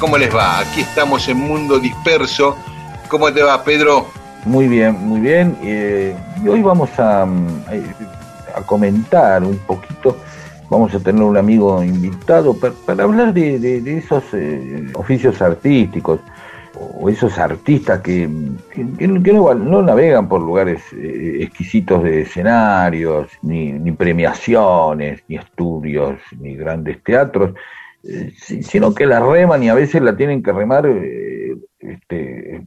¿Cómo les va? Aquí estamos en Mundo Disperso. ¿Cómo te va, Pedro? Muy bien, muy bien. Eh, y hoy vamos a, eh, a, comentar un poquito, vamos a tener un amigo invitado para, hablar de, esos eh, oficios artísticos o esos artistas que, no, navegan por lugares exquisitos de escenarios, ni, premiaciones, ni estudios, ni grandes teatros, eh, sino que la reman y a veces la tienen que remar eh, este,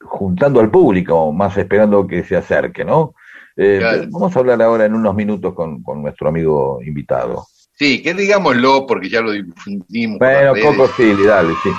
juntando al público, más esperando que se acerque, ¿no? Eh, vamos a hablar ahora en unos minutos con, nuestro amigo invitado. Sí, que digámoslo porque ya lo difundimos. Bueno, Coco dale, sí.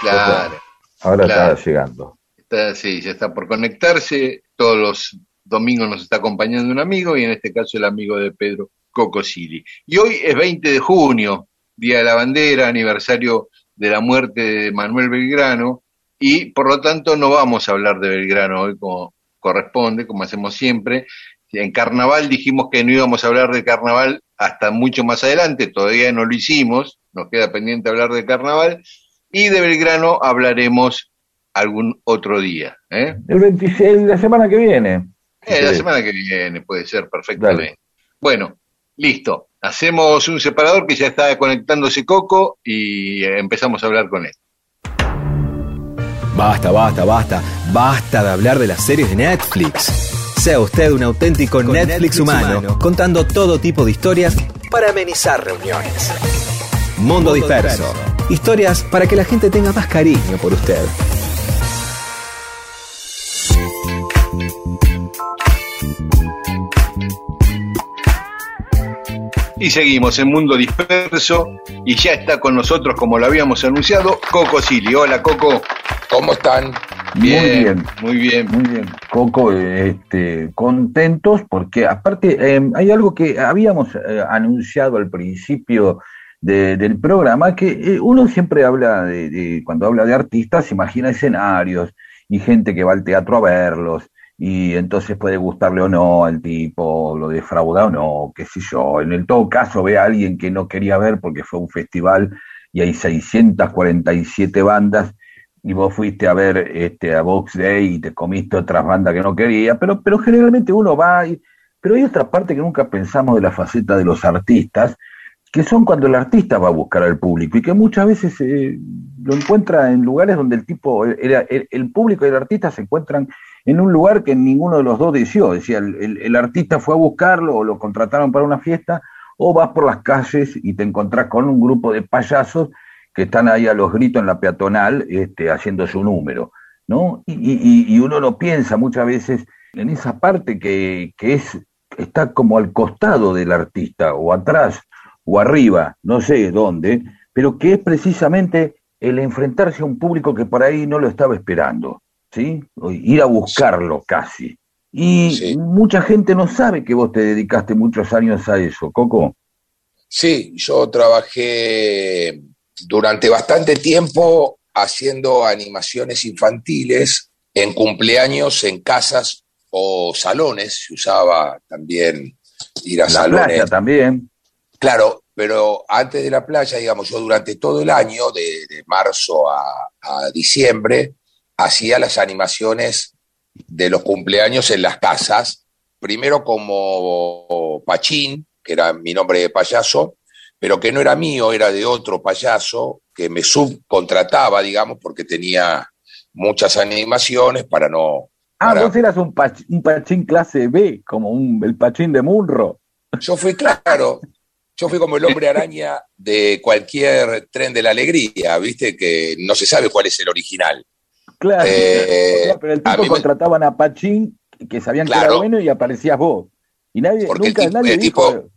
claro. Ahora está llegando. Está, sí, ya está por conectarse. Todos los domingos nos está acompañando un amigo y en este caso el amigo de Pedro Coco Sili. Y hoy es 20 de junio, Día de la Bandera, aniversario de la muerte de Manuel Belgrano, y por lo tanto no vamos a hablar de Belgrano hoy como corresponde, como hacemos siempre. En carnaval dijimos que no íbamos a hablar de carnaval hasta mucho más adelante, todavía no lo hicimos, nos queda pendiente hablar de carnaval, y de Belgrano hablaremos algún otro día. ¿eh? El 26, la semana que viene. Eh, la semana que viene puede ser perfectamente. Bueno, listo hacemos un separador que ya está conectándose Coco y empezamos a hablar con él. Basta, basta, basta, basta de hablar de las series de Netflix. Sea usted un auténtico Netflix, humano, contando todo tipo de historias para amenizar reuniones. Mundo disperso. Historias para que la gente tenga más cariño por usted. Y seguimos en Mundo Disperso y ya está con nosotros, como lo habíamos anunciado, Coco Sili. Hola Coco. ¿Cómo están? Bien, muy bien. Muy bien. Coco, este, contentos porque aparte em, hay algo que habíamos eh, anunciado al principio del programa, que eh, uno siempre habla de, cuando habla de artistas, imagina escenarios y gente que va al teatro a verlos y entonces puede gustarle o no al tipo, lo defrauda o no, qué sé yo. En el todo caso ve a alguien que no quería ver porque fue un festival y hay 647 bandas y vos fuiste a ver este a Box Day y te comiste otras bandas que no quería, pero, pero generalmente uno va y, pero hay otra parte que nunca pensamos de la faceta de los artistas, que son cuando el artista va a buscar al público y que muchas veces eh, lo encuentra en lugares donde el tipo, el, el, público y el artista se encuentran en un lugar que ninguno de los dos deseó. Decía, el, artista fue a buscarlo o lo contrataron para una fiesta, o vas por las calles y te encontrás con un grupo de payasos que están ahí a los gritos en la peatonal este, haciendo su número. ¿no? Y, y, uno no piensa muchas veces en esa parte que, que es, está como al costado del artista, o atrás, o arriba, no sé dónde, pero que es precisamente el enfrentarse a un público que por ahí no lo estaba esperando, ¿sí? Ir a buscarlo casi. Y mucha gente no sabe que vos te dedicaste muchos años a eso, Coco. Sí, yo trabajé durante bastante tiempo haciendo animaciones infantiles en cumpleaños, en casas o salones. Se usaba también ir a La Playa también. Claro, pero antes de la playa, digamos, yo durante todo el año, de, marzo a, diciembre, hacía las animaciones de los cumpleaños en las casas, primero como Pachín, que era mi nombre de payaso, pero que no era mío, era de otro payaso que me subcontrataba, digamos, porque tenía muchas animaciones para no... Ah, vos eras un, un pachín clase B, como un, el pachín de Munro. Yo fui claro, yo fui como el hombre araña de cualquier tren de la alegría, viste, que no se sabe cuál es el original. Claro, eh, pero el tipo contrataban a Pachín, que sabían que era bueno, y aparecías vos. Y nadie, nunca, nadie dijo,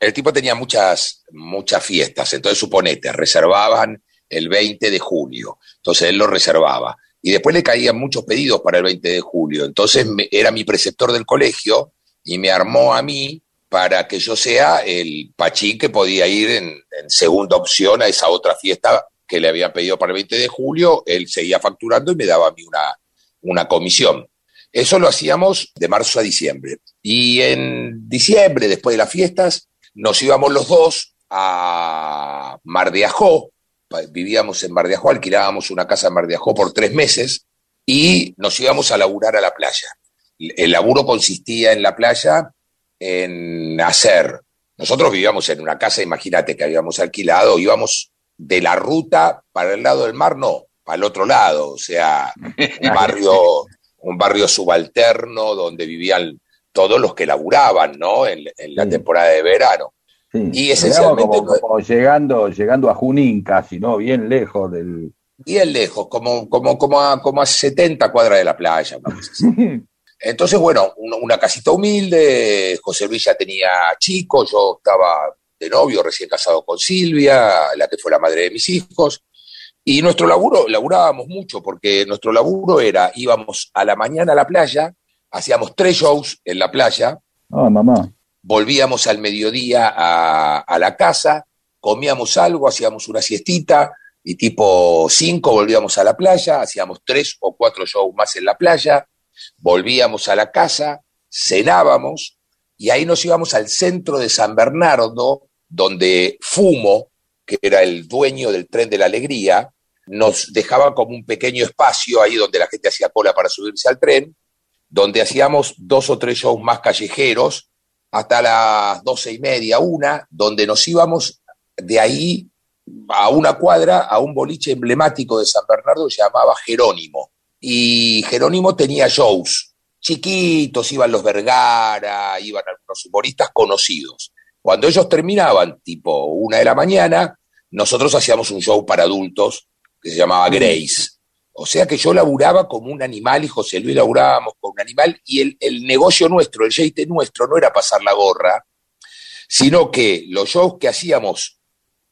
el tipo tenía muchas, muchas fiestas, entonces suponete, reservaban el 20 de julio, entonces él lo reservaba. Y después le caían muchos pedidos para el 20 de julio, entonces era mi preceptor del colegio y me armó a mí para que yo sea el pachín que podía ir en, segunda opción a esa otra fiesta que le habían pedido para el 20 de julio, él seguía facturando y me daba a mí una, una comisión. Eso lo hacíamos de marzo a diciembre. Y en diciembre, después de las fiestas, nos íbamos los dos a Mar de Ajó, vivíamos en Mar de Ajó, alquilábamos una casa en Mar de Ajó por tres meses y nos íbamos a laburar a la playa. El laburo consistía en la playa en hacer, nosotros vivíamos en una casa, imagínate que habíamos alquilado, íbamos de la ruta para el lado del mar, no, para el otro lado, o sea, un barrio, un barrio subalterno donde vivían todos los que laburaban, ¿no? En, la temporada de verano. Y esencialmente. Como, llegando, llegando a Junín casi, ¿no? Bien lejos del. Bien lejos, como, como, como, a, como a 70 cuadras de la playa, Entonces, bueno, una, casita humilde, José Luis ya tenía chico, yo estaba de novio, recién casado con Silvia, la que fue la madre de mis hijos, y nuestro laburo, laburábamos mucho, porque nuestro laburo era, íbamos a la mañana a la playa, hacíamos tres shows en la playa. Ah, mamá. Volvíamos al mediodía a, la casa, comíamos algo, hacíamos una siestita y tipo cinco volvíamos a la playa, hacíamos tres o cuatro shows más en la playa, volvíamos a la casa, cenábamos y ahí nos íbamos al centro de San Bernardo, donde Fumo, que era el dueño del tren de la alegría, nos dejaba como un pequeño espacio ahí donde la gente hacía cola para subirse al tren donde hacíamos dos o tres shows más callejeros hasta las doce y media, una, donde nos íbamos de ahí a una cuadra a un boliche emblemático de San Bernardo que se llamaba Jerónimo. Y Jerónimo tenía shows chiquitos, iban los Vergara, iban algunos humoristas conocidos. Cuando ellos terminaban, tipo una de la mañana, nosotros hacíamos un show para adultos que se llamaba Grace. O sea que yo laburaba como un animal y José Luis laburábamos como un animal y el, el negocio nuestro, el jeite nuestro, no era pasar la gorra, sino que los shows que hacíamos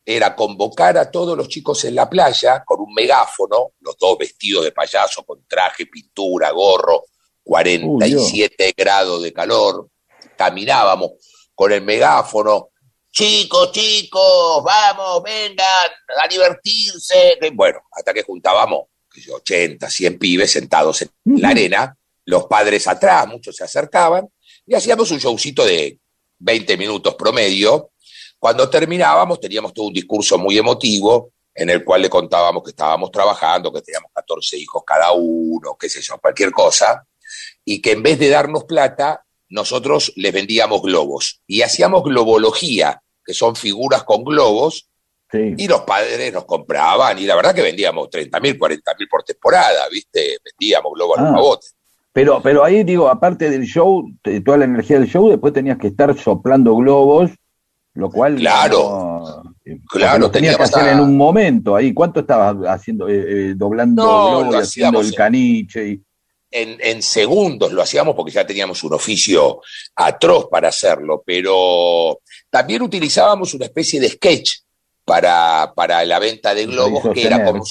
era convocar a todos los chicos en la playa con un megáfono, los dos vestidos de payaso con traje, pintura, gorro, 47 grados de calor, caminábamos con el megáfono, chicos, chicos, vamos, vengan a divertirse. Bueno, hasta que juntábamos 80, 100 pibes sentados en la arena, los padres atrás, muchos se acercaban, y hacíamos un showcito de 20 minutos promedio. Cuando terminábamos teníamos todo un discurso muy emotivo en el cual le contábamos que estábamos trabajando, que teníamos 14 hijos cada uno, qué sé yo, cualquier cosa, y que en vez de darnos plata, nosotros les vendíamos globos y hacíamos globología, que son figuras con globos, y los padres nos compraban, y la verdad que vendíamos 30 mil, 40 mil por temporada, ¿viste? Vendíamos globos a los ah. Pero, pero ahí digo, aparte del show, toda la energía del show, después tenías que estar soplando globos, lo cual. Claro. claro, tenías que hacer en un momento ahí. ¿Cuánto estabas haciendo, eh, eh, doblando globos haciendo el caniche? En, en, segundos lo hacíamos porque ya teníamos un oficio atroz para hacerlo, pero también utilizábamos una especie de sketch para, para la venta de globos, que era como,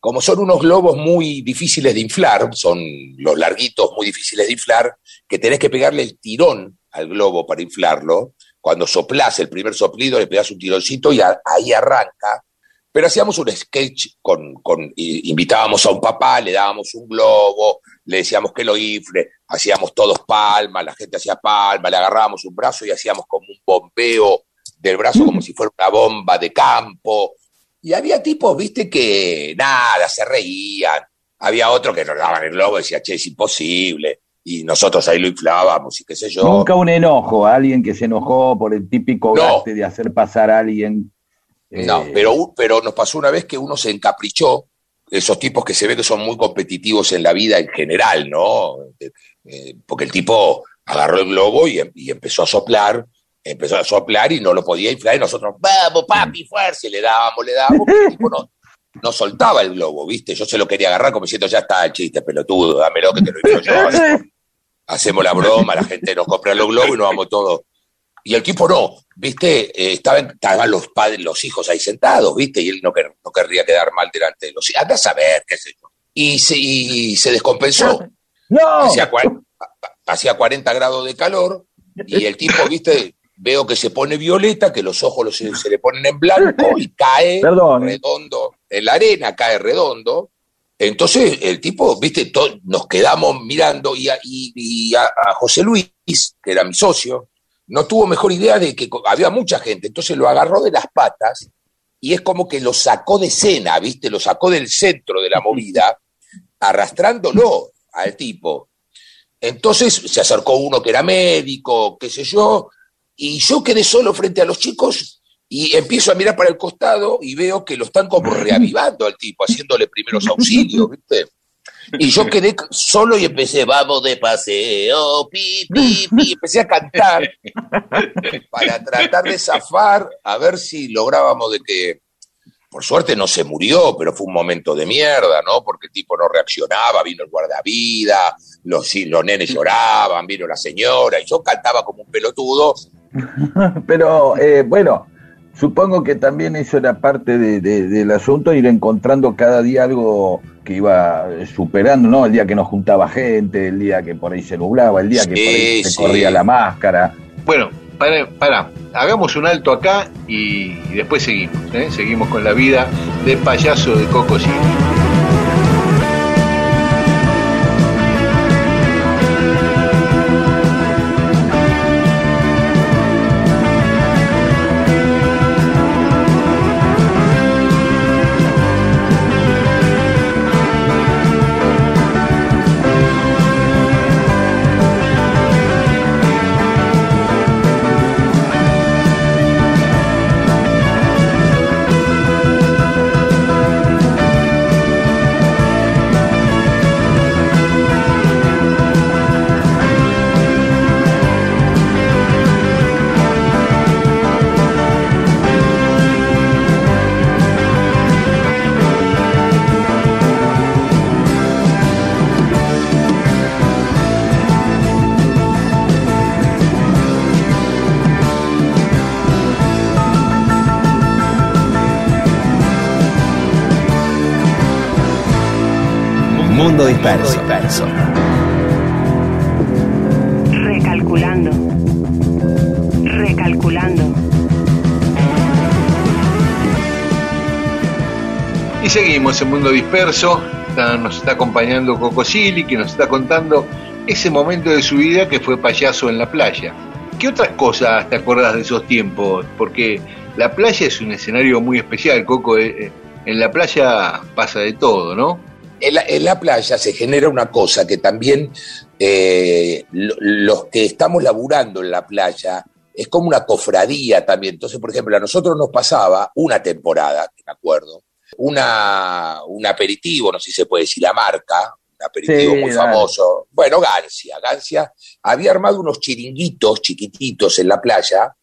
como son unos globos muy difíciles de inflar, son los larguitos muy difíciles de inflar, que tenés que pegarle el tirón al globo para inflarlo. Cuando soplás el primer soplido, le pegás un tironcito y ahí arranca. Pero hacíamos un sketch con, con, invitábamos a un papá, le dábamos un globo, le decíamos que lo infle, hacíamos todos palmas, la gente hacía palmas, le agarrábamos un brazo y hacíamos como un bombeo del brazo como si fuera una bomba de campo. Y había tipos, viste, que nada, se reían. Había otro que nos daban el globo y decía, che, es imposible. Y nosotros ahí lo inflábamos y qué sé yo. Nunca un enojo, alguien que se enojó por el típico gaste de hacer pasar a alguien. No, eh, pero, pero nos pasó una vez que uno se encaprichó esos tipos que se ve que son muy competitivos en la vida en general, ¿no? Eh, porque el tipo agarró el globo y, y, empezó a soplar, empezó a soplar y no lo podía inflar y nosotros, vamos, papi, fuerza, y le dábamos, le dábamos, pero el tipo no, no soltaba el globo, ¿viste? Yo se lo quería agarrar como diciendo, ya está el chiste, pelotudo, dámelo que te lo digo yo. Hacemos la broma, la gente nos compra los globos y nos vamos todos. Y el tipo no, ¿viste? Eh, estaban, los padres, los hijos ahí sentados, ¿viste? Y él no, no querría quedar mal delante de los hijos. Anda a saber, qué sé yo. Y se, y se descompensó. ¡No! Hacía, hacía 40 grados de calor y el tipo, ¿viste? Veo que se pone violeta, que los ojos se, le ponen en blanco y cae redondo. En la arena cae redondo. Entonces el tipo, viste, nos quedamos mirando y, y, a, José Luis, que era mi socio, no tuvo mejor idea de que había mucha gente, entonces lo agarró de las patas y es como que lo sacó de escena, viste, lo sacó del centro de la movida, arrastrándolo al tipo. Entonces se acercó uno que era médico, qué sé yo, y yo quedé solo frente a los chicos y empiezo a mirar para el costado y veo que lo están como reavivando al tipo, haciéndole primeros auxilios, ¿viste? Y yo quedé solo y empecé, vamos de paseo, pi, pi, pi. Empecé a cantar para tratar de zafar, a ver si lográbamos de que, por suerte no se murió, pero fue un momento de mierda, ¿no? Porque el tipo no reaccionaba, vino el guardavida, los, los nenes lloraban, vino la señora, y yo cantaba como un pelotudo, Pero eh, bueno, supongo que también eso era parte del asunto, ir encontrando cada día algo que iba superando, ¿no? El día que nos juntaba gente, el día que por ahí se nublaba, el día que por ahí se corría la máscara. Bueno, para, para, hagamos un alto acá y, después seguimos, ¿eh? seguimos con la vida de payaso de Coco City. Disperso. Recalculando. Recalculando. Y seguimos en Mundo Disperso. nos está acompañando Coco Silly, que nos está contando ese momento de su vida que fue payaso en la playa. ¿Qué otras cosas te acuerdas de esos tiempos? Porque la playa es un escenario muy especial, Coco. Eh, eh, en la playa pasa de todo, ¿no? En la, playa se genera una cosa que también eh, los que estamos laburando en la playa es como una cofradía también. Entonces, por ejemplo, a nosotros nos pasaba una temporada, me acuerdo, una, un aperitivo, no sé si se puede decir la marca, un aperitivo muy famoso. Bueno, Gancia. Gancia había armado unos chiringuitos chiquititos en la playa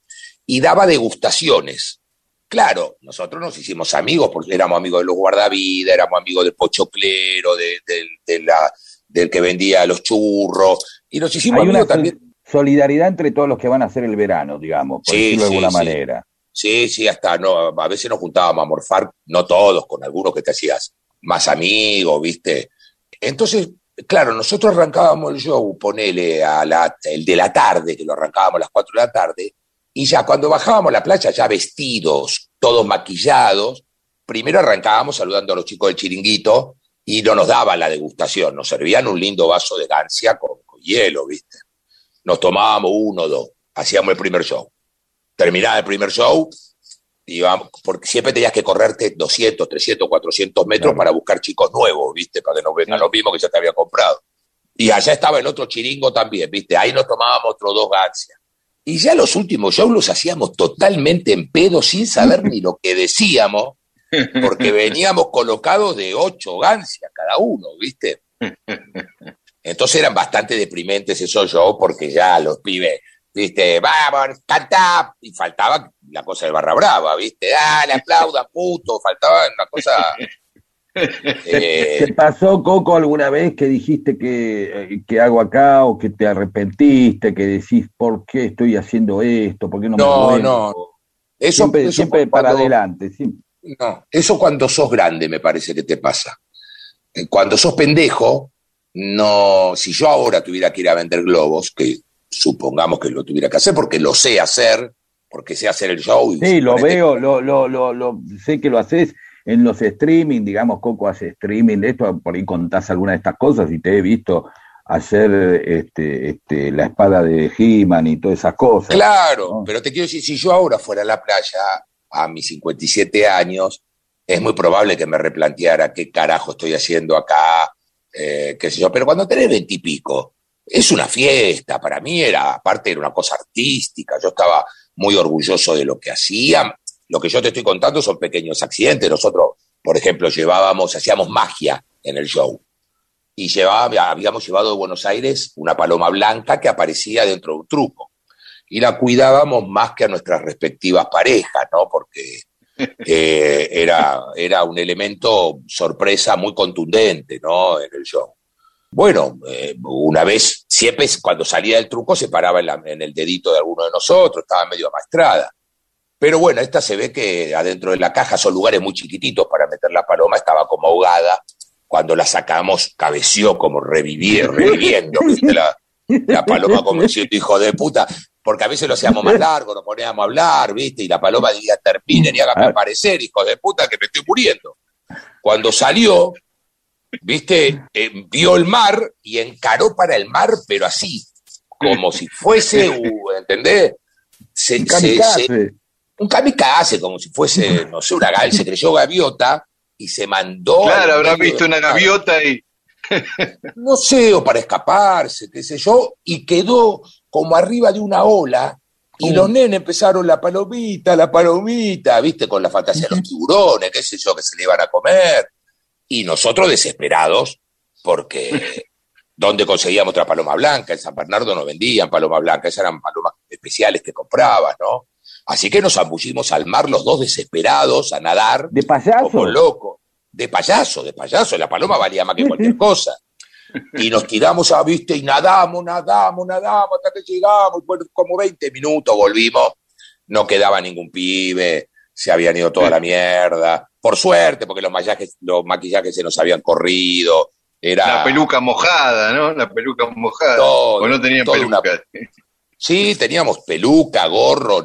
y daba degustaciones. Claro, nosotros nos hicimos amigos porque éramos amigos de los guardavidas, éramos amigos del pochoclero, de, de, la, del que vendía los churros, y nos hicimos amigos también. Solidaridad entre todos los que van a hacer el verano, digamos, por decirlo de alguna manera. Sí, sí, hasta no, a veces nos juntábamos a morfar, no todos, con algunos que te hacías más amigos, ¿viste? Entonces, claro, nosotros arrancábamos el show, ponele a la, el de la tarde, que lo arrancábamos a las 4 de la tarde, y ya cuando bajábamos a la playa, ya vestidos, todos maquillados, primero arrancábamos saludando a los chicos del chiringuito y no nos daban la degustación, nos servían un lindo vaso de gancia con, hielo, ¿viste? Nos tomábamos uno o dos, hacíamos el primer show. Terminaba el primer show, íbamos, porque siempre tenías que correrte 200, 300, 400 metros para buscar chicos nuevos, ¿viste? Para que no vengan los mismos que ya te había comprado. Y allá estaba el otro chiringo también, ¿viste? Ahí nos tomábamos otros dos gancias. Y ya los últimos shows los hacíamos totalmente en pedo, sin saber ni lo que decíamos. porque veníamos colocados de ocho gancias cada uno, ¿viste? Entonces eran bastante deprimentes esos shows porque ya los pibes, ¿viste? Vamos, cantá. Y faltaba la cosa de barra brava, ¿viste? Dale, aplauda, puto. Faltaba una cosa. ¿Te, pasó, Coco, alguna vez que dijiste que, que, hago acá o que te arrepentiste, que decís, ¿por qué estoy haciendo esto? ¿Por qué no, no me No, Eso, siempre, siempre para adelante. No, eso cuando sos grande me parece que te pasa. Eh, cuando sos pendejo, no, si yo ahora tuviera que ir a vender globos, que supongamos que lo tuviera que hacer porque lo sé hacer, porque sé hacer el show. sí, lo veo, lo, lo, lo, sé que lo haces en los streaming, digamos, Coco hace streaming de esto, por ahí contás alguna de estas cosas y te he visto hacer este, este, la espada de He-Man y todas esas cosas. Claro, pero te quiero decir, si yo ahora fuera a la playa a mis 57 años, es muy probable que me replanteara qué carajo estoy haciendo acá, eh, qué sé yo, pero cuando tenés veintipico, es una fiesta, para mí era, aparte era una cosa artística, yo estaba muy orgulloso de lo que hacía, lo que yo te estoy contando son pequeños accidentes. Nosotros, por ejemplo, llevábamos, hacíamos magia en el show. Y llevaba, habíamos llevado de Buenos Aires una paloma blanca que aparecía dentro de un truco. Y la cuidábamos más que a nuestras respectivas parejas, ¿no? Porque eh, era, era un elemento sorpresa muy contundente, ¿no? En el show. Bueno, eh, una vez, siempre cuando salía del truco se paraba en, en, el dedito de alguno de nosotros, estaba medio amaestrada. Pero bueno, esta se ve que adentro de la caja son lugares muy chiquititos para meter la paloma, estaba como ahogada. Cuando la sacamos, cabeció como revivir, reviviendo, ¿viste? La, la paloma como diciendo, hijo de puta, porque a veces lo hacíamos más largo, nos poníamos a hablar, ¿viste? Y la paloma diría, terminen y hágame aparecer, hijo de puta, que me estoy muriendo. Cuando salió, ¿viste? Eh, vio el mar y encaró para el mar, pero así, como si fuese, uh, ¿entendés? Se, se, un kamikaze, como si fuese, no sé, una se creyó gaviota y se mandó. Claro, habrá visto una gaviota y. no sé, o para escaparse, qué sé yo, y quedó como arriba de una ola. Y los nenes empezaron la palomita, la palomita, viste, con la fantasía de los tiburones, qué sé yo, que se le iban a comer. Y nosotros desesperados, porque ¿dónde conseguíamos otra paloma blanca? En San Bernardo no vendían paloma blanca, esas eran palomas especiales que comprabas, ¿no? Así que nos zambullimos al mar los dos desesperados a nadar. ¿De payaso? Como loco. De payaso, de payaso. La paloma valía más que cualquier cosa. Y nos tiramos a, viste, y nadamos, nadamos, nadamos, hasta que llegamos. Bueno, como 20 minutos volvimos. No quedaba ningún pibe. Se habían ido toda la mierda. Por suerte, porque los maquillajes, los maquillajes se nos habían corrido. Era... La peluca mojada, ¿no? La peluca mojada. Todo, no tenían peluca. Sí, teníamos peluca, gorro,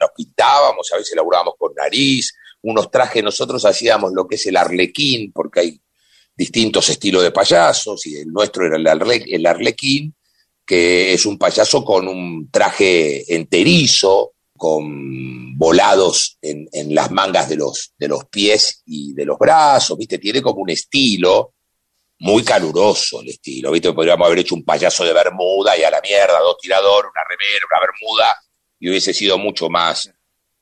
nos pintábamos, a veces laburábamos con nariz, unos trajes, nosotros hacíamos lo que es el arlequín, porque hay distintos estilos de payasos, y el nuestro era el, arlequín, que es un payaso con un traje enterizo, con volados en, en, las mangas de los, de los pies y de los brazos, ¿viste? Tiene como un estilo muy caluroso el estilo, ¿viste? Podríamos haber hecho un payaso de Bermuda y a la mierda, dos tiradores, una remera, una Bermuda, y hubiese sido mucho más.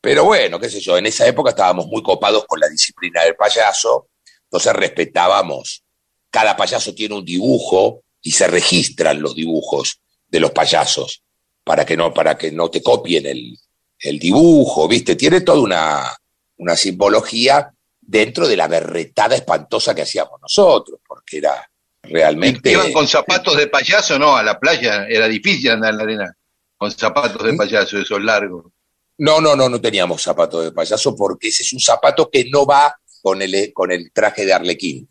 Pero bueno, qué sé yo, en esa época estábamos muy copados con la disciplina del payaso, entonces respetábamos. Cada payaso tiene un dibujo y se registran los dibujos de los payasos para que no, para que no te copien el, el dibujo, ¿viste? Tiene toda una, una simbología dentro de la berretada espantosa que hacíamos nosotros, porque era realmente... ¿Iban con zapatos de payaso? No, a la playa era difícil andar en la arena con zapatos de ¿Mm? payaso, esos largos. No, no, no, no teníamos zapatos de payaso porque ese es un zapato que no va con el, con el traje de arlequín,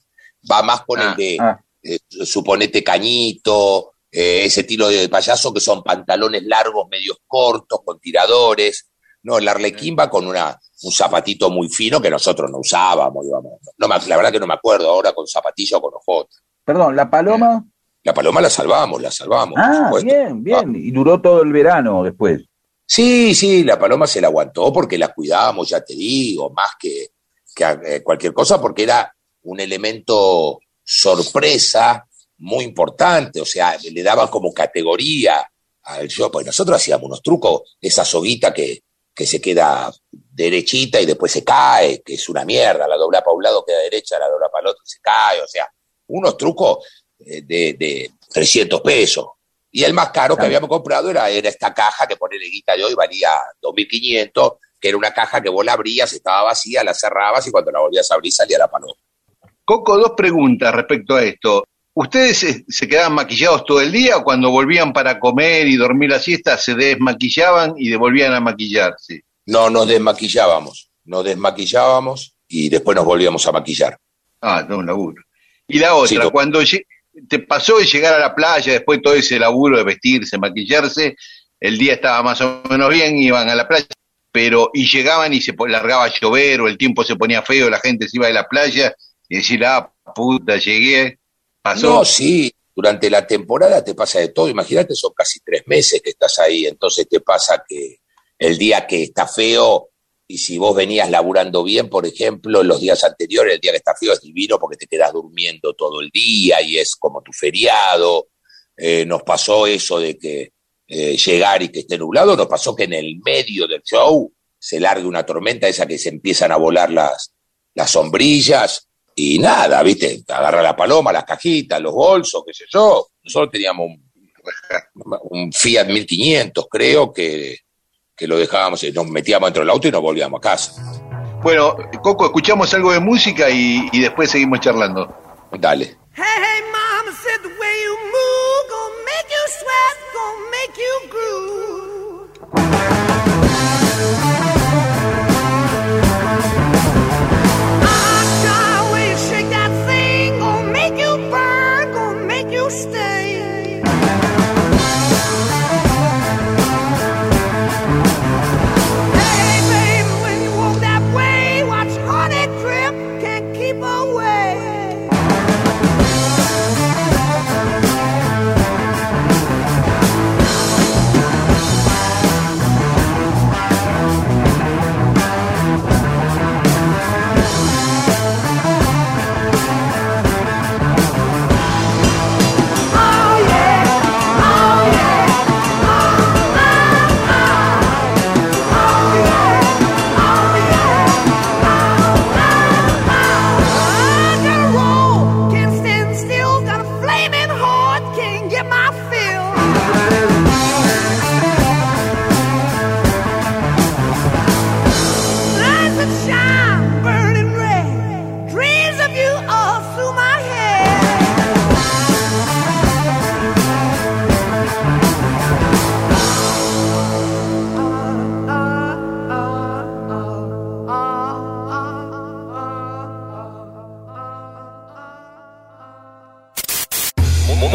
va más con el ah, de, ah. Eh, suponete, cañito, eh, ese estilo de payaso que son pantalones largos, medios cortos, con tiradores. No, el arlequín va con una, un zapatito muy fino que nosotros no usábamos, digamos. No, la verdad que no me acuerdo ahora con zapatilla o con ojotas. Perdón, ¿la paloma? La paloma la salvamos, la salvamos. Ah, bien, bien. Y duró todo el verano después. Sí, sí, la paloma se la aguantó porque la cuidábamos, ya te digo, más que, que eh, cualquier cosa, porque era un elemento sorpresa muy importante, o sea, le daba como categoría al show, pues nosotros hacíamos unos trucos, esa soguita que, que se queda derechita y después se cae, que es una mierda, la dobla para un lado queda derecha, la dobla para el otro se cae, o sea, unos trucos de, de 300 pesos. Y el más caro que habíamos comprado era, era esta caja que pone guita de hoy, valía 2.500, que era una caja que vos la abrías, estaba vacía, la cerrabas y cuando la volvías a abrir salía la paloma. Coco, dos preguntas respecto a esto. ¿Ustedes se, quedaban maquillados todo el día o cuando volvían para comer y dormir la siesta se desmaquillaban y devolvían a maquillarse? No, nos desmaquillábamos, nos desmaquillábamos y después nos volvíamos a maquillar. Ah, no, un laburo. Y la otra, cuando te pasó de llegar a la playa después de todo ese laburo de vestirse, maquillarse, el día estaba más o menos bien, iban a la playa, pero y llegaban y se largaba a llover o el tiempo se ponía feo, la gente se iba de la playa y decir, ah, puta, llegué, pasó. No, sí, durante la temporada te pasa de todo, imagínate, son casi tres meses que estás ahí, entonces te pasa que el día que está feo, y si vos venías laburando bien, por ejemplo, los días anteriores, el día que está feo es divino porque te quedas durmiendo todo el día y es como tu feriado. Eh, nos pasó eso de que eh, llegar y que esté nublado, nos pasó que en el medio del show se largue una tormenta, esa que se empiezan a volar las, las sombrillas y nada, ¿viste? Agarra la paloma, las cajitas, los bolsos, qué sé yo. Nosotros teníamos un, un Fiat 1500, creo, que, que lo dejábamos, nos metíamos dentro del auto y nos volvíamos a casa. Bueno, Coco, escuchamos algo de música y, y después seguimos charlando. Dale. Hey, hey, mama said the way you move, gonna make you sweat, gonna make you groove.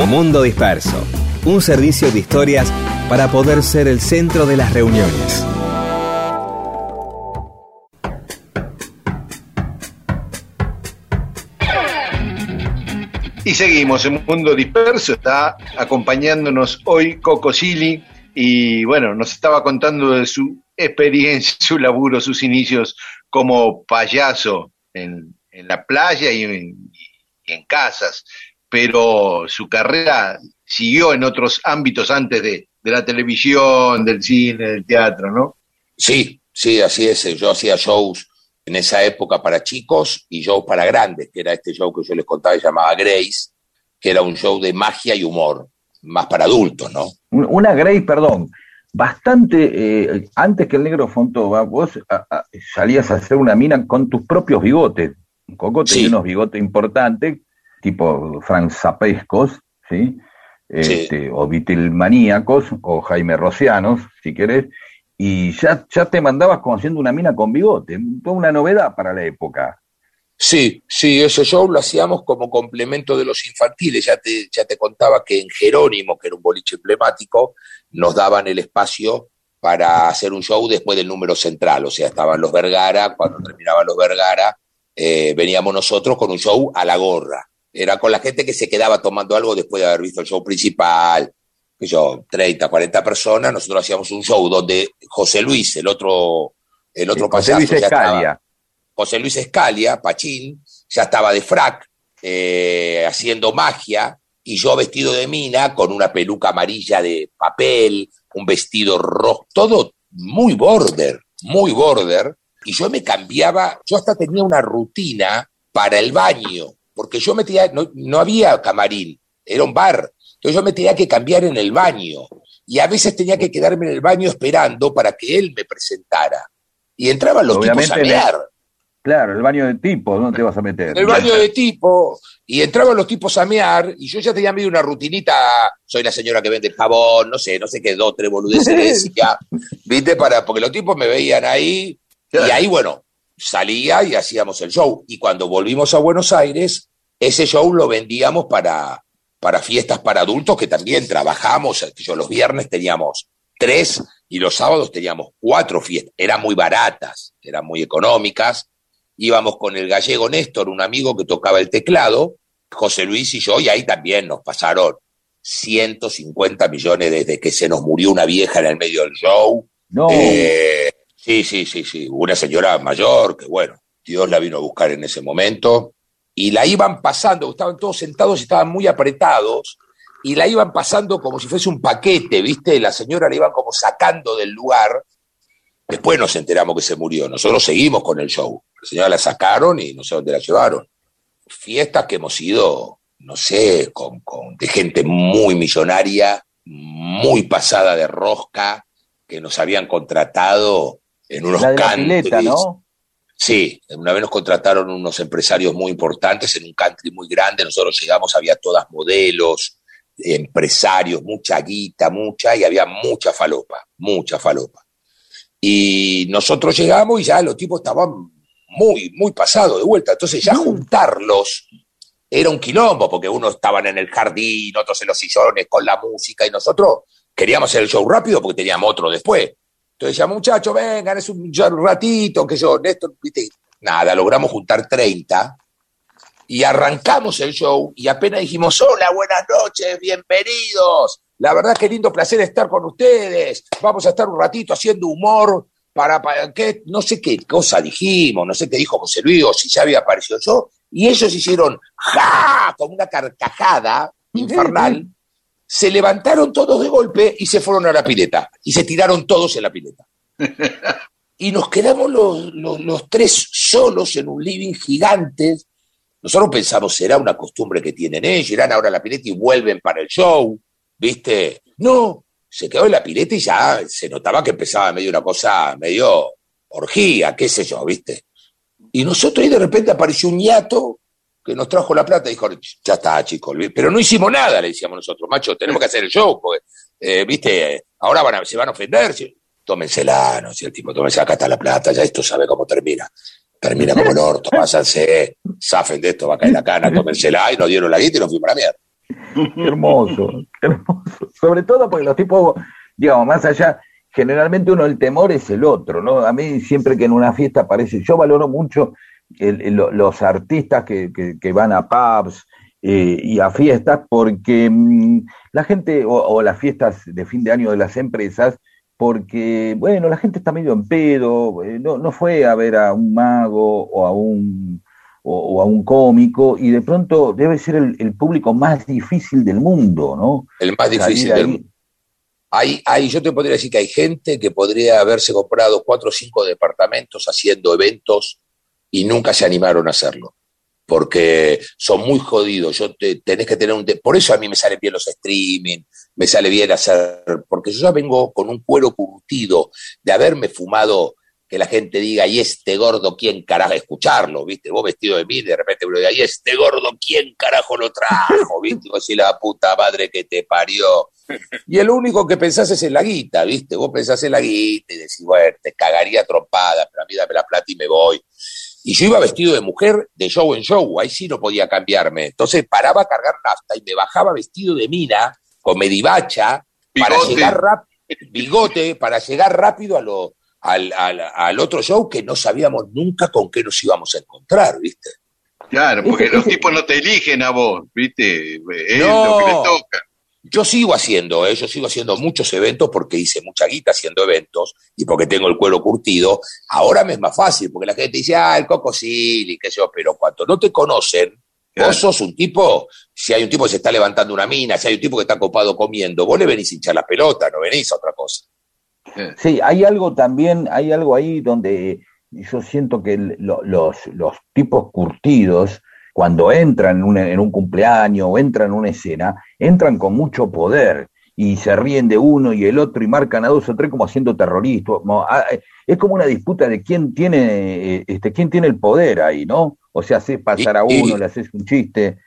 Mundo Disperso, un servicio de historias para poder ser el centro de las reuniones. Y seguimos en Mundo Disperso, está acompañándonos hoy Coco Silly y bueno, nos estaba contando de su experiencia, su laburo, sus inicios como payaso en, la playa y en casas, pero su carrera siguió en otros ámbitos antes de, de la televisión, del cine, del teatro, ¿no? Sí, sí, así es. Yo hacía shows en esa época para chicos y shows para grandes, que era este show que yo les contaba, que se llamaba Grace, que era un show de magia y humor, más para adultos, ¿no? Un- Una Grace, perdón, bastante eh, antes que el negro Fontova, vos a- a- salías a hacer una mina con tus propios bigotes. Coco tenía Sí. unos bigotes importantes, tipo Frank Zapescos, ¿sí? Este, o Beatlemaníacos, o Jaime Rocianos, si querés, y ya, ya te mandabas como haciendo una mina con bigote, toda una novedad para la época. Sí, sí, ese show lo hacíamos como complemento de los infantiles. Ya te, ya te contaba que en Jerónimo, que era un boliche emblemático, nos daban el espacio para hacer un show después del número central. O sea, estaban los Vergara, cuando terminaban los Vergara, eh, veníamos nosotros con un show a la gorra. Era con la gente que se quedaba tomando algo después de haber visto el show principal, que yo, 30, 40 personas, nosotros hacíamos un show donde José Luis, el otro, el otro José payaso, Luis ya estaba- Escalia. José Luis Escalia, Pachín, ya estaba de frac, eh, haciendo magia, y yo vestido de mina, con una peluca amarilla de papel, un vestido rojo, todo muy border, muy border, y yo me cambiaba, yo hasta tenía una rutina para el baño, porque yo me tenía, no, no había camarín, era un bar, entonces yo me tenía que cambiar en el baño, y a veces tenía que quedarme en el baño esperando para que él me presentara. Y entraban los Obviamente tipos a mear. Claro, el baño de tipo, ¿dónde te vas a meter? El baño de tipo, y entraban los tipos a mear, y yo ya tenía medio una rutinita, soy la señora que vende el jabón, no sé, no sé qué, dos, tres boludeces decía, ¿viste? Para, porque los tipos me veían ahí, y ahí, bueno, salía y hacíamos el show. Y cuando volvimos a Buenos Aires, ese show lo vendíamos para, para fiestas para adultos, que también trabajamos, yo los viernes teníamos tres, y los sábados teníamos cuatro fiestas, eran muy baratas, eran muy económicas, íbamos con el gallego Néstor, un amigo que tocaba el teclado, José Luis y yo, y ahí también nos pasaron 150 millones desde que se nos murió una vieja en el medio del show. No, Eh, sí, sí, sí, sí, una señora mayor que, bueno, Dios la vino a buscar en ese momento, y la iban pasando, estaban todos sentados y estaban muy apretados, y la iban pasando como si fuese un paquete, ¿viste? La señora la iban como sacando del lugar. Después nos enteramos que se murió. Nosotros seguimos con el show. La señora la sacaron y no sé dónde la llevaron. Fiestas que hemos ido, no sé, con, con- de gente muy millonaria, muy pasada de rosca, que nos habían contratado en unos la de la pileta, ¿no? Sí, una vez nos contrataron unos empresarios muy importantes en un country muy grande, nosotros llegamos, había todas modelos, empresarios, mucha guita, mucha, y había mucha falopa, mucha falopa. Y nosotros llegamos y ya los tipos estaban muy, muy pasados de vuelta, entonces ya juntarlos era un quilombo, porque unos estaban en el jardín, otros en los sillones con la música, y nosotros queríamos hacer el show rápido porque teníamos otro después. Entonces ya, muchachos, vengan, es un, ratito, que yo, Néstor, viste, nada, logramos juntar 30 y arrancamos el show y apenas dijimos, hola, buenas noches, bienvenidos. La verdad que lindo placer estar con ustedes. Vamos a estar un ratito haciendo humor para, para qué, no sé qué cosa dijimos, no sé qué dijo José Luis o si ya había aparecido yo. Y ellos hicieron, ja, con una carcajada infernal. Se levantaron todos de golpe y se fueron a la pileta. Y se tiraron todos en la pileta. Y nos quedamos los, los- los tres solos en un living gigante. Nosotros pensamos, será una costumbre que tienen ellos, irán ahora a la pileta y vuelven para el show, ¿viste? No, se quedó en la pileta y ya se notaba que empezaba medio una cosa, medio orgía, qué sé yo, ¿viste? Y nosotros ahí de repente apareció un ñato que nos trajo la plata y dijo, ya está, chicos, pero no hicimos nada, le decíamos nosotros, macho, tenemos que hacer el show, porque, eh, ¿viste? Ahora se van a ofender, tómensela, no sé, el tipo, tómense, acá está la plata, ya esto sabe cómo termina. Termina como el orto, pásanse, zafen de esto, va a caer la cana, tómensela, y nos dieron la guita y nos fuimos a la mierda. Hermoso, hermoso. Sobre todo porque los tipos, digamos, más allá, generalmente uno el temor es el otro, ¿no? A mí siempre que en una fiesta aparece, yo valoro mucho el- el- lo- los artistas que, que- que van a pubs eh, y a fiestas porque mm, la gente, o, o las fiestas de fin de año de las empresas, porque, bueno, la gente está medio en pedo, eh, no, no fue a ver a un mago o a un o, o a un cómico, y de pronto debe ser el, el público más difícil del mundo, ¿no? El más difícil ahí. del mundo. Hay, hay, yo te podría decir que hay gente que podría haberse comprado cuatro o cinco departamentos haciendo eventos y nunca se animaron a hacerlo. Porque son muy jodidos. Yo te, tenés que tener un. Por eso a mí me salen bien los streaming, me sale bien hacer. Porque yo ya vengo con un cuero curtido de haberme fumado que la gente diga, y este gordo, ¿quién carajo? Escucharlo, ¿viste? Vos vestido de mí, de repente uno diga, y este gordo, ¿quién carajo lo trajo? ¿Viste? Vos decís, la puta madre que te parió. Y el único que pensás es en la guita, ¿viste? Vos pensás en la guita y decís, bueno, te cagaría trompada, pero a mí dame la plata y me voy. Y yo iba vestido de mujer de show en show, ahí sí no podía cambiarme. Entonces paraba a cargar nafta y me bajaba vestido de mina, con medivacha, para llegar rápido, bigote, para llegar rápido a lo, al, al, al otro show que no sabíamos nunca con qué nos íbamos a encontrar, ¿viste? Claro, porque los tipos no te eligen a vos, ¿viste? Es No. lo que les toca. Yo sigo haciendo, ¿eh? yo sigo haciendo muchos eventos porque hice mucha guita haciendo eventos y porque tengo el cuero curtido. Ahora me es más fácil porque la gente dice, ah, el coco sí, qué sé yo, pero cuando no te conocen, Claro. vos sos un tipo, si hay un tipo que se está levantando una mina, si hay un tipo que está copado comiendo, vos le venís a hinchar la pelota, no venís a otra cosa. Sí, hay algo también, hay algo ahí donde yo siento que lo- los, los tipos curtidos, cuando entran en un, en un cumpleaños o entran en una escena, entran con mucho poder y se ríen de uno y el otro y marcan a dos o tres como siendo terroristas. Ah, eh, Es como una disputa de quién tiene, eh, este, quién tiene el poder ahí, ¿no? O sea, haces pasar a y- uno, le haces un chiste.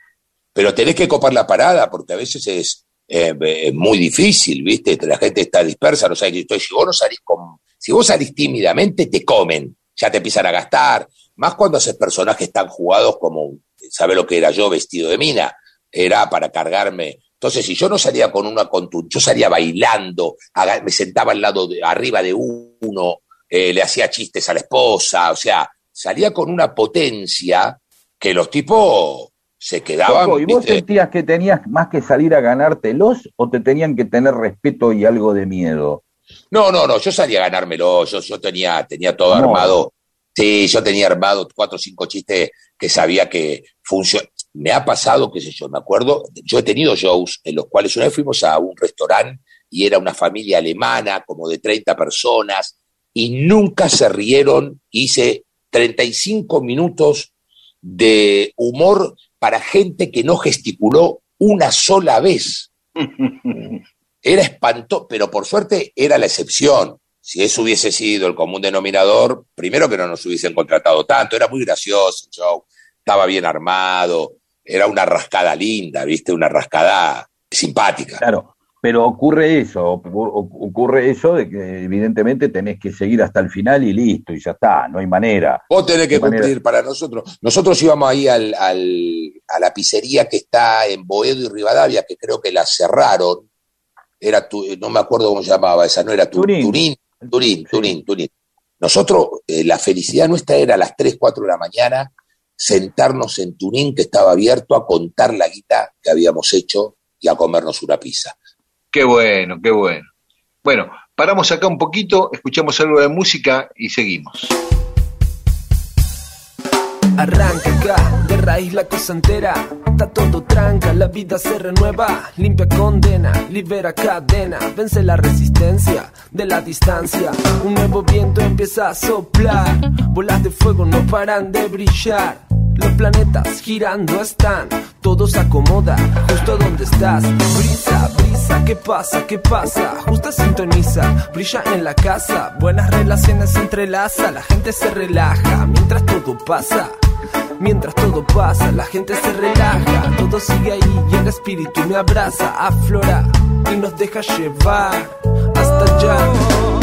pero tenés que copar la parada porque a veces es eh, muy difícil, ¿viste? La gente está dispersa, no sabe que estoy. Si vos no salís con, si vos salís tímidamente, te comen, ya te empiezan a gastar. Más cuando haces personajes tan jugados como, ¿sabe lo que era yo vestido de mina? Era para cargarme. Entonces, si yo no salía con una contunción, yo salía bailando, me sentaba al lado de, arriba de uno, eh, le hacía chistes a la esposa, o sea, salía con una potencia que los tipos se quedaban. Coco, ¿Y vos ¿viste? sentías que tenías más que salir a ganártelos o te tenían que tener respeto y algo de miedo? No, no, no, yo salía a ganármelo, yo, yo tenía, tenía todo No. armado. Sí, yo tenía armado cuatro o cinco chistes que sabía que funcionaban. Me ha pasado, qué sé yo, me acuerdo, yo he tenido shows en los cuales una vez fuimos a un restaurante y era una familia alemana, como de 30 personas, y nunca se rieron. Hice 35 minutos de humor para gente que no gesticuló una sola vez. Era espantoso, pero por suerte era la excepción. Si eso hubiese sido el común denominador, primero que no nos hubiesen contratado tanto, era muy gracioso el show, estaba bien armado, era una rascada linda, ¿viste? Una rascada simpática. Claro, pero ocurre eso, ocur- ocurre eso de que evidentemente tenés que seguir hasta el final y listo, y ya está, no hay manera. Vos tenés que manera- cumplir para nosotros. Nosotros íbamos ahí al, al- a la pizzería que está en Boedo y Rivadavia, que creo que la cerraron. Era tu, no me acuerdo cómo se llamaba esa, no era tu, Turín. Turín, Turín. Turín, Turín. Nosotros, eh, la felicidad nuestra era a las 3, 4 de la mañana sentarnos en Turín, que estaba abierto, a contar la guita que habíamos hecho y a comernos una pizza. Qué bueno, qué bueno. Bueno, paramos acá un poquito, escuchamos algo de música y seguimos. Arranca acá, de raíz la cosa entera. Está todo tranca, la vida se renueva. Limpia condena, libera cadena. Vence la resistencia de la distancia. Un nuevo viento empieza a soplar. Bolas de fuego no paran de brillar. Los planetas girando están, todo se acomoda justo donde estás. Brisa, brisa, ¿qué pasa? ¿Qué pasa? Justa sintoniza, brilla en la casa. Buenas relaciones se entrelaza, la gente se relaja mientras todo pasa. Mientras todo pasa, la gente se relaja, todo sigue ahí y el espíritu me abraza, aflora y nos deja llevar hasta allá,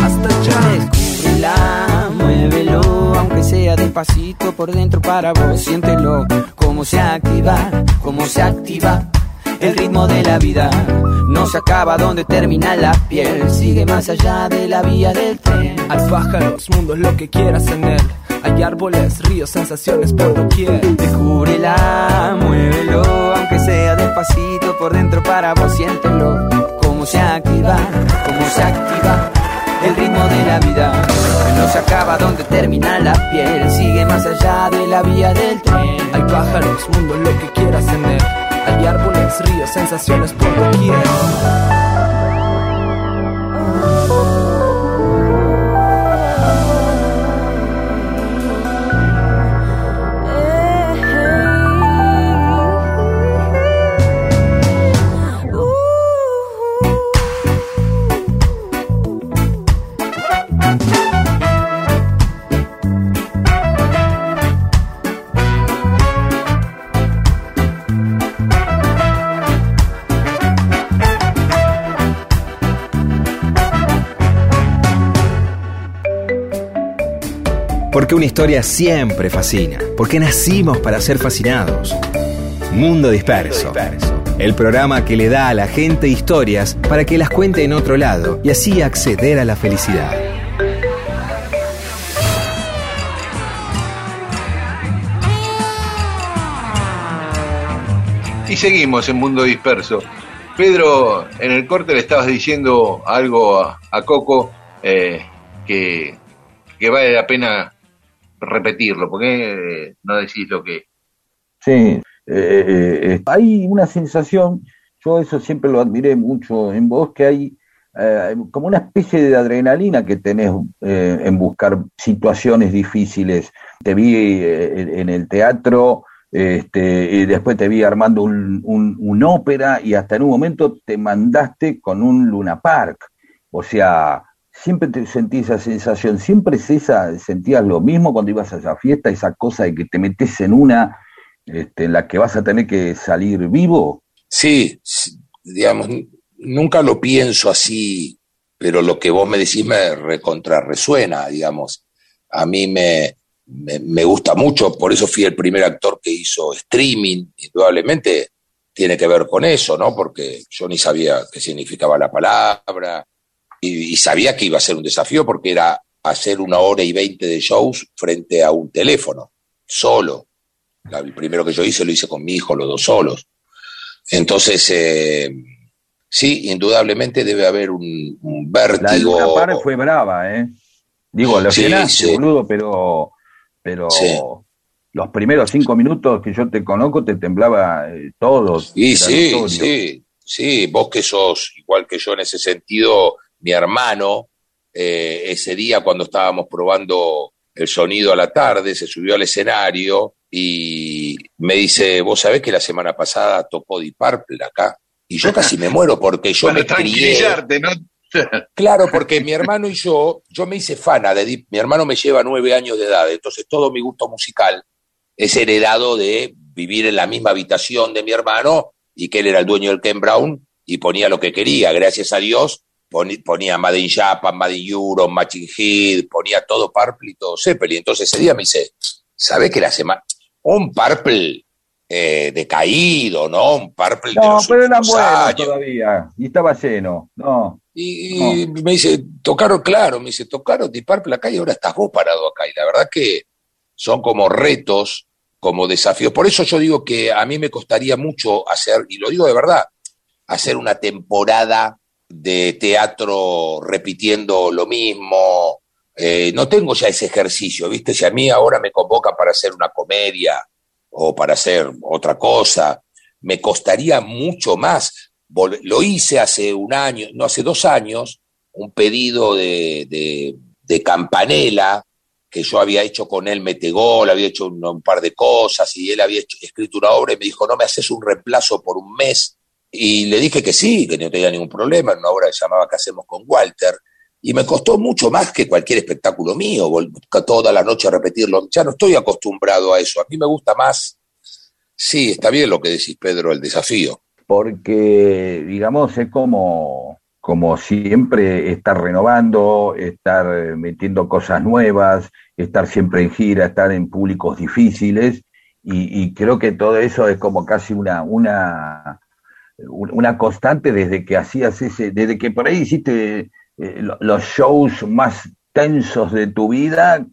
hasta allá. Muévelo, aunque sea despacito por dentro para vos. Siéntelo, cómo se activa, cómo se activa. El ritmo de la vida no se acaba donde termina la piel, sigue más allá de la vía del tren. Hay pájaros, mundos, lo que quieras en él. Hay árboles, ríos, sensaciones por doquier. Descúbrela, muévelo, aunque sea despacito por dentro para vos. Siéntelo, cómo se activa, cómo se activa. El ritmo de la vida no se acaba donde termina la piel, sigue más allá de la vía del tren. Hay pájaros, mundos, lo que quieras en él. Hay árboles, ríos, sensaciones por doquier. Una historia siempre fascina. Porque nacimos para ser fascinados. Mundo Disperso. El programa que le da a la gente historias para que las cuente en otro lado y así acceder a la felicidad. Y seguimos en Mundo Disperso. Pedro, en el corte le estabas diciendo algo a, a Coco eh, que, que vale la pena repetirlo. ¿Por qué no decís lo que Sí, eh, eh, eh, hay una sensación, yo eso siempre lo admiré mucho en vos, que hay, como una especie de adrenalina que tenés en buscar situaciones difíciles. Te vi en el teatro, este, y después te vi armando un, un, un ópera y hasta en un momento te mandaste con un Luna Park. O sea, siempre te sentí esa sensación, siempre es esa, sentías lo mismo cuando ibas a esa fiesta, esa cosa de que te metes en una este, en la que vas a tener que salir vivo. Sí, digamos, nunca lo pienso así, pero lo que vos me decís me recontrarresuena, digamos. A mí me, me, me gusta mucho, por eso fui el primer actor que hizo streaming, indudablemente tiene que ver con eso, ¿no? Porque yo ni sabía qué significaba la palabra y, y sabía que iba a ser un desafío porque era hacer una hora y veinte de shows frente a un teléfono, solo. La- El primero que yo hice lo hice con mi hijo, los dos solos. Entonces, eh, sí, indudablemente debe haber un, La vértigo. Luna Park fue brava, ¿eh? Digo, lo Sí, llenaste, sí. boludo, pero, pero Sí. los primeros cinco minutos que yo te conozco te temblaba eh, todo. Y sí, sí, sí, vos que sos igual que yo en ese sentido, mi hermano, eh, ese día cuando estábamos probando el sonido a la tarde, se subió al escenario y me dice, vos sabés que la semana pasada tocó Deep Purple acá. Y yo casi me muero porque yo Para me crié. ¿no? Claro, porque mi hermano y yo, yo me hice fana de Deep. Mi hermano me lleva nueve años de edad, entonces todo mi gusto musical es heredado de vivir en la misma habitación de mi hermano y que él era el dueño del Ken Brown y ponía lo que quería. Gracias a Dios ponía Made in Japan, Made in Matching Heat, ponía todo Purple y todo Zeppelin. Entonces ese día me dice, ¿sabés que la semana... Un Purple eh, decaído, ¿no? Un Purple de No, los pero eran buenos todavía. Y estaba lleno. No. Y, y me dice, tocaron, claro, me dice, tocaron Deep Purple acá y ahora estás vos parado acá. Y la verdad que son como retos, como desafíos. Por eso yo digo que a mí me costaría mucho hacer, y lo digo de verdad, hacer una temporada de teatro repitiendo lo mismo. Eh, no tengo ya ese ejercicio, ¿viste? Si a mí ahora me convocan para hacer una comedia o para hacer otra cosa, me costaría mucho más. Lo hice hace un año, no, hace dos años, un pedido de, de, de Campanella, que yo había hecho con él Metegol, había hecho un, un par de cosas y él había hecho- escrito una obra y me dijo, no me haces un reemplazo por un mes. Y le dije que sí, que no tenía ningún problema, en una obra llamaba ¿Qué hacemos con Walter? Y me costó mucho más que cualquier espectáculo mío, toda la noche a repetirlo. Ya no estoy acostumbrado a eso. A mí me gusta más. Sí, está bien lo que decís, Pedro, el desafío. porque, digamos, es como, como siempre estar renovando, estar eh, metiendo cosas nuevas, estar siempre en gira, estar en públicos difíciles, y, y creo que todo eso es como casi una, una, una constante desde que hacías ese, desde que por ahí hiciste eh, lo- los shows más tensos de tu vida,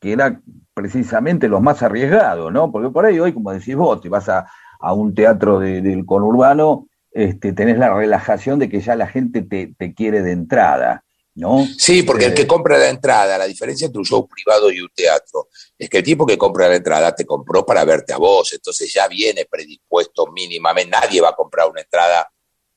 que eran precisamente los más arriesgados, ¿no? Porque por ahí hoy, como decís vos, te vas a, a un teatro de- del conurbano, este, tenés la relajación de que ya la gente te, te quiere de entrada, ¿no? Sí, porque el Eh, que compra la entrada, la diferencia entre un show privado y un teatro, es que el tipo que compra la entrada te compró para verte a vos, entonces ya viene predispuesto mínimamente, nadie va a comprar una entrada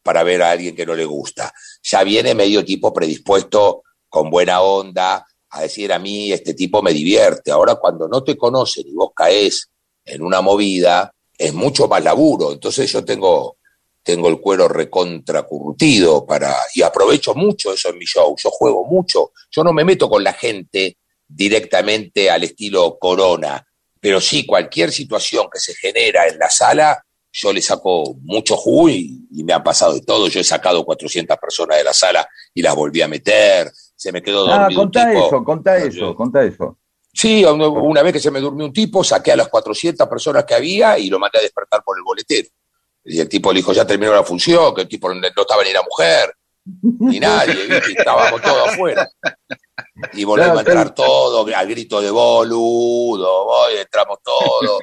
para ver a alguien que no le gusta, ya viene medio tipo predispuesto con buena onda a decir a mí este tipo me divierte, ahora cuando no te conocen y vos caes en una movida, es mucho más laburo, entonces yo tengo tengo el cuero recontra curtido para y aprovecho mucho eso en mi show. Yo juego mucho. Yo no me meto con la gente directamente al estilo Corona, pero sí cualquier situación que se genera en la sala, yo le saco mucho jugo y, y me ha pasado de todo. Yo he sacado 400 personas de la sala y las volví a meter. Se me quedó Ah, dormido un contá tipo. eso, contá Yo- eso, contá eso. Sí, una, vez que se me durmió un tipo, saqué a las 400 personas que había y lo mandé a despertar por el boletero. Y el tipo le dijo, ya terminó la función, que el tipo no estaba ni la mujer, ni nadie, ¿viste? Estábamos todos afuera. Y volvemos a entrar todos, al grito de boludo, voy, entramos todos.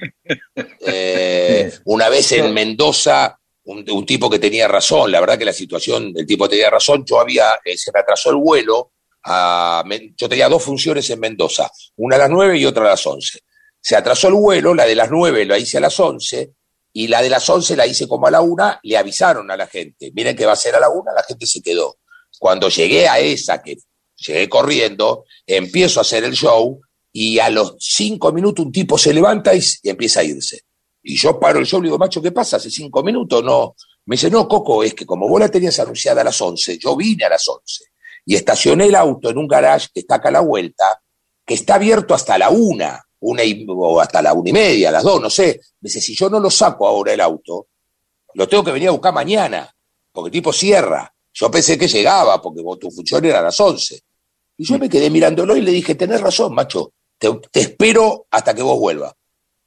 Eh, una vez en Mendoza, un, un tipo que tenía razón, la verdad que la situación, el tipo tenía razón, yo había, eh, se me atrasó el vuelo, a yo tenía dos funciones en Mendoza, una a las 9 y otra a las 11. Se atrasó el vuelo, la de las 9 la hice a las 11 y la de las 11 la hice como a la una, le avisaron a la gente, miren que va a ser a la una, la gente se quedó. Cuando llegué a esa, que llegué corriendo, empiezo a hacer el show y a los cinco minutos un tipo se levanta y, y empieza a irse. Y yo paro el show y digo, macho, ¿qué pasa? Hace cinco minutos, no. Me dice, no, Coco, es que como vos la tenías anunciada a las 11, yo vine a las 11 y estacioné el auto en un garage que está acá a la vuelta, que está abierto hasta la una, una y, o hasta la una y media, las dos, no sé. Me dice, si yo no lo saco ahora el auto, lo tengo que venir a buscar mañana, porque el tipo cierra. Yo pensé que llegaba, porque vos- tu función era a las 11. Y yo me quedé mirándolo y le dije, tenés razón, macho, te, te espero hasta que vos vuelvas.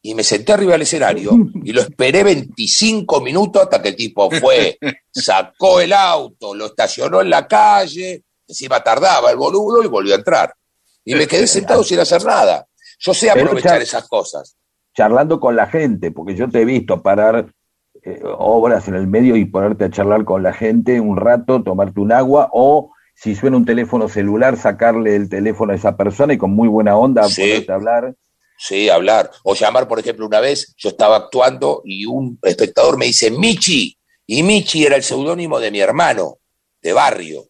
Y me senté arriba del escenario y lo esperé 25 minutos hasta que el tipo fue, sacó el auto, lo estacionó en la calle, encima tardaba el boludo y volvió a entrar. Y me quedé sentado sin hacer nada. Yo sé aprovechar esas cosas. charlando con la gente, porque yo te he visto parar eh, obras en el medio y ponerte a charlar con la gente un rato, tomarte un agua, o si suena un teléfono celular, sacarle el teléfono a esa persona y con muy buena onda Sí. hablar. Sí, hablar. O llamar, por ejemplo, una vez yo estaba actuando y un espectador me dice Michi. Y Michi era el seudónimo de mi hermano, de barrio.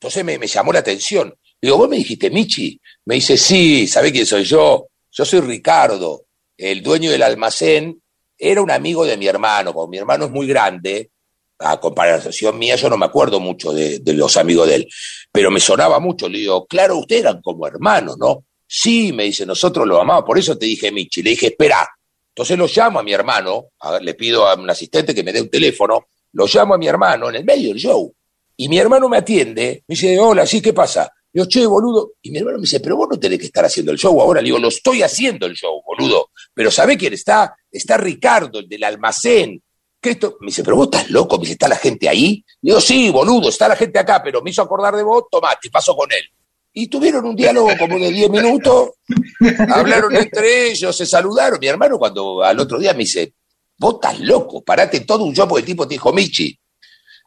Entonces me, me llamó la atención. Digo, ¿vos me dijiste Michi? Me dice, sí, ¿sabe quién soy yo? Yo soy Ricardo, el dueño del almacén. Era un amigo de mi hermano. Como mi hermano es muy grande, a comparación mía, yo no me acuerdo mucho de, de los amigos de él. Pero me sonaba mucho. Le digo, claro, ustedes eran como hermanos, ¿no? Sí, me dice, nosotros lo amamos, por eso te dije Michi. Le dije, espera. Entonces lo llamo a mi hermano, le pido a un asistente que me dé un teléfono, lo llamo a mi hermano en el medio del show. Y mi hermano me atiende, me dice, hola, sí, ¿qué pasa? Digo, che, boludo. Y mi hermano me dice, pero vos no tenés que estar haciendo el show ahora. Le digo, lo estoy haciendo el show, boludo. Pero ¿sabe quién está? Está Ricardo, el del almacén. ¿Qué esto? Me dice, pero vos estás loco, me dice, ¿está la gente ahí? Le digo, sí, boludo, está la gente acá, pero me hizo acordar de vos, tomá, te paso con él. Y tuvieron un diálogo como de 10 minutos, hablaron entre ellos, se saludaron. Mi hermano cuando al otro día me dice, vos estás loco, parate todo un show porque el tipo te dijo, Michi.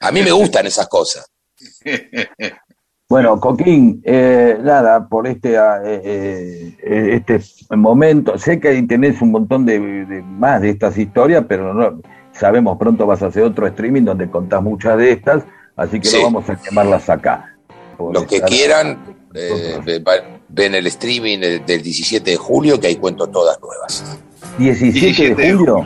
A mí me gustan esas cosas. Bueno, Coquín, eh, nada, por este, ah, eh, eh, este momento, sé que ahí tenés un montón de, de- más de estas historias, pero no, sabemos pronto vas a hacer otro streaming donde contás muchas de estas, así que Sí. no vamos a quemarlas acá. Los que quieran, eh, va- ven el streaming del del 17 de julio, que ahí cuento todas nuevas. 17 17 de julio.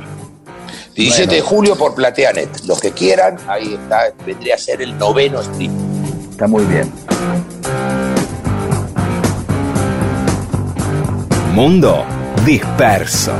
17 de julio por Plateanet. Los que quieran, ahí está, vendría a ser el noveno streaming. Está muy bien. Mundo disperso.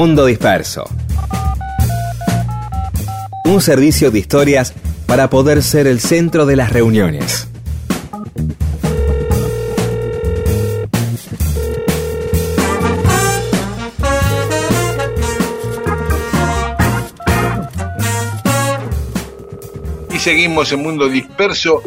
Mundo disperso. Un servicio de historias para poder ser el centro de las reuniones. Y seguimos en Mundo Disperso.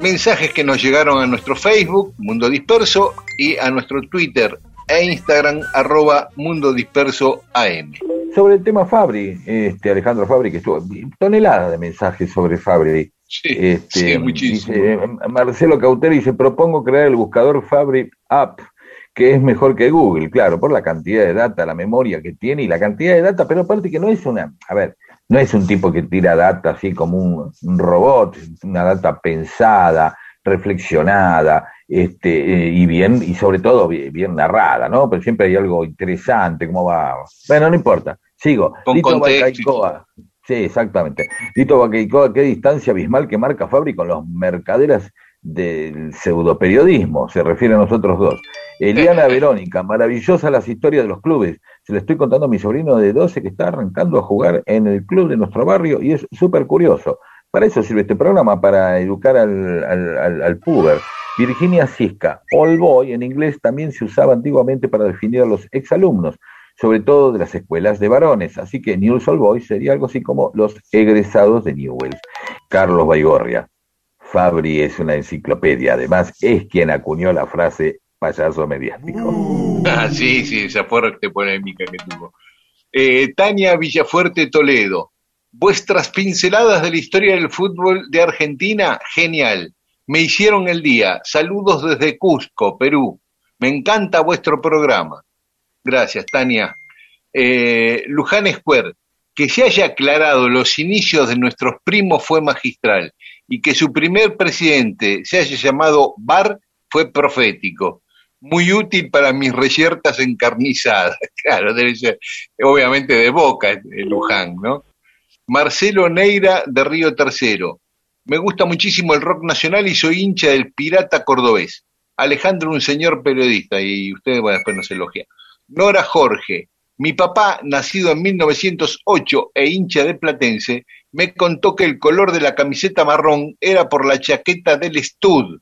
Mensajes que nos llegaron a nuestro Facebook, Mundo Disperso, y a nuestro Twitter e Instagram, arroba Mundo Disperso AM. Sobre el tema Fabri, este Alejandro Fabri, que estuvo tonelada de mensajes sobre Fabri. Sí, Este, sí, muchísimo. dice, Marcelo Cauteri dice, propongo crear el buscador Fabri App, que es mejor que Google, claro, por la cantidad de data, la memoria que tiene y la cantidad de data, pero aparte que no es una, a ver, no es un tipo que tira data así como un, un robot, una data pensada, reflexionada, este, eh, y bien, y sobre todo bien, narrada, ¿no? Pero siempre hay algo interesante, cómo va. Bueno, no importa, sigo. Con Lito. Bacaicoa. Sí, exactamente. Lito Bacaicoa, qué distancia abismal que marca Fabri con los mercaderas del pseudoperiodismo, se refiere a nosotros dos. Eliana Verónica, maravillosas las historias de los clubes. Se le estoy contando a mi sobrino de 12 que está arrancando a jugar en el club de nuestro barrio y es súper curioso. Para eso sirve este programa, para educar al, al, al, al puber. Virginia Cisca, All Boy en inglés también se usaba antiguamente para definir a los exalumnos, sobre todo de las escuelas de varones. Así que News All Boy sería algo así como los egresados de Newells. Carlos Baigorria, Fabri es una enciclopedia, además es quien acuñó la frase payaso mediático. Ah, sí, sí, esa fuerte polémica que tuvo. Eh, Tania Villafuerte Toledo, vuestras pinceladas de la historia del fútbol de Argentina, genial. Me hicieron el día. Saludos desde Cusco, Perú. Me encanta vuestro programa. Gracias, Tania. Eh, Luján Square, que se haya aclarado los inicios de nuestros primos fue magistral y que su primer presidente se haya llamado Bar fue profético. Muy útil para mis reyertas encarnizadas. Claro, debe ser, obviamente de boca, eh, Luján, ¿no? Marcelo Neira de Río Tercero. Me gusta muchísimo el rock nacional y soy hincha del pirata cordobés. Alejandro, un señor periodista, y ustedes, bueno, después nos elogia. Nora Jorge. Mi papá, nacido en 1908 e hincha de Platense, me contó que el color de la camiseta marrón era por la chaqueta del Stud.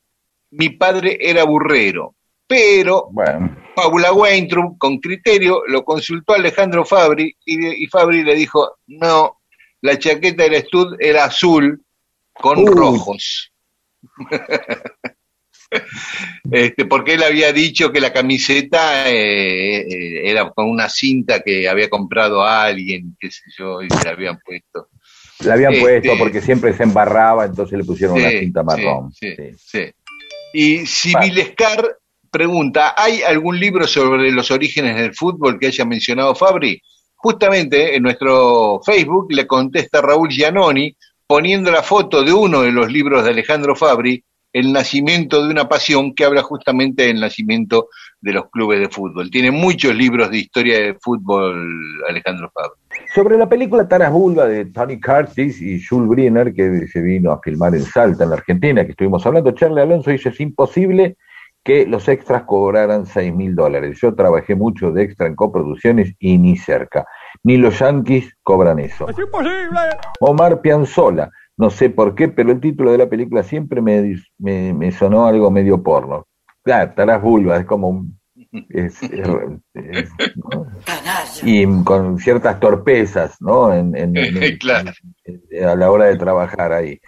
Mi padre era burrero. Pero Bueno, Paula Weintraub, con criterio, lo consultó a Alejandro Fabri y, y Fabri le dijo, no, la chaqueta del Stud era azul con rojos. este, porque él había dicho que la camiseta eh, eh, era con una cinta que había comprado a alguien, qué sé yo, y se la habían puesto. la habían Este- puesto porque siempre se embarraba, entonces le pusieron una cinta marrón. sí, Sí. sí. Y Sibilescar pregunta, ¿hay algún libro sobre los orígenes del fútbol que haya mencionado Fabri? Justamente en nuestro Facebook le contesta Raúl Giannoni poniendo la foto de uno de los libros de Alejandro Fabri, El nacimiento de una pasión, que habla justamente del nacimiento de los clubes de fútbol. Tiene muchos libros de historia de fútbol Alejandro Fabri. Sobre la película Taras Bulba de Tony Curtis y Jules Briner, que se vino a filmar en Salta, en la Argentina, que estuvimos hablando, Charlie Alonso dice, es imposible que los extras cobraran seis mil dólares. Yo trabajé mucho de extra en coproducciones y ni cerca. Ni los yanquis cobran eso. Omar Pianzola, no sé por qué, pero el título de la película siempre me, me, me sonó algo medio porno. Claro, Taras Bulba, es como un... es- es- es- ¿no? y con ciertas torpezas, ¿no? En, en- en- en- Claro. en- a la hora de trabajar ahí.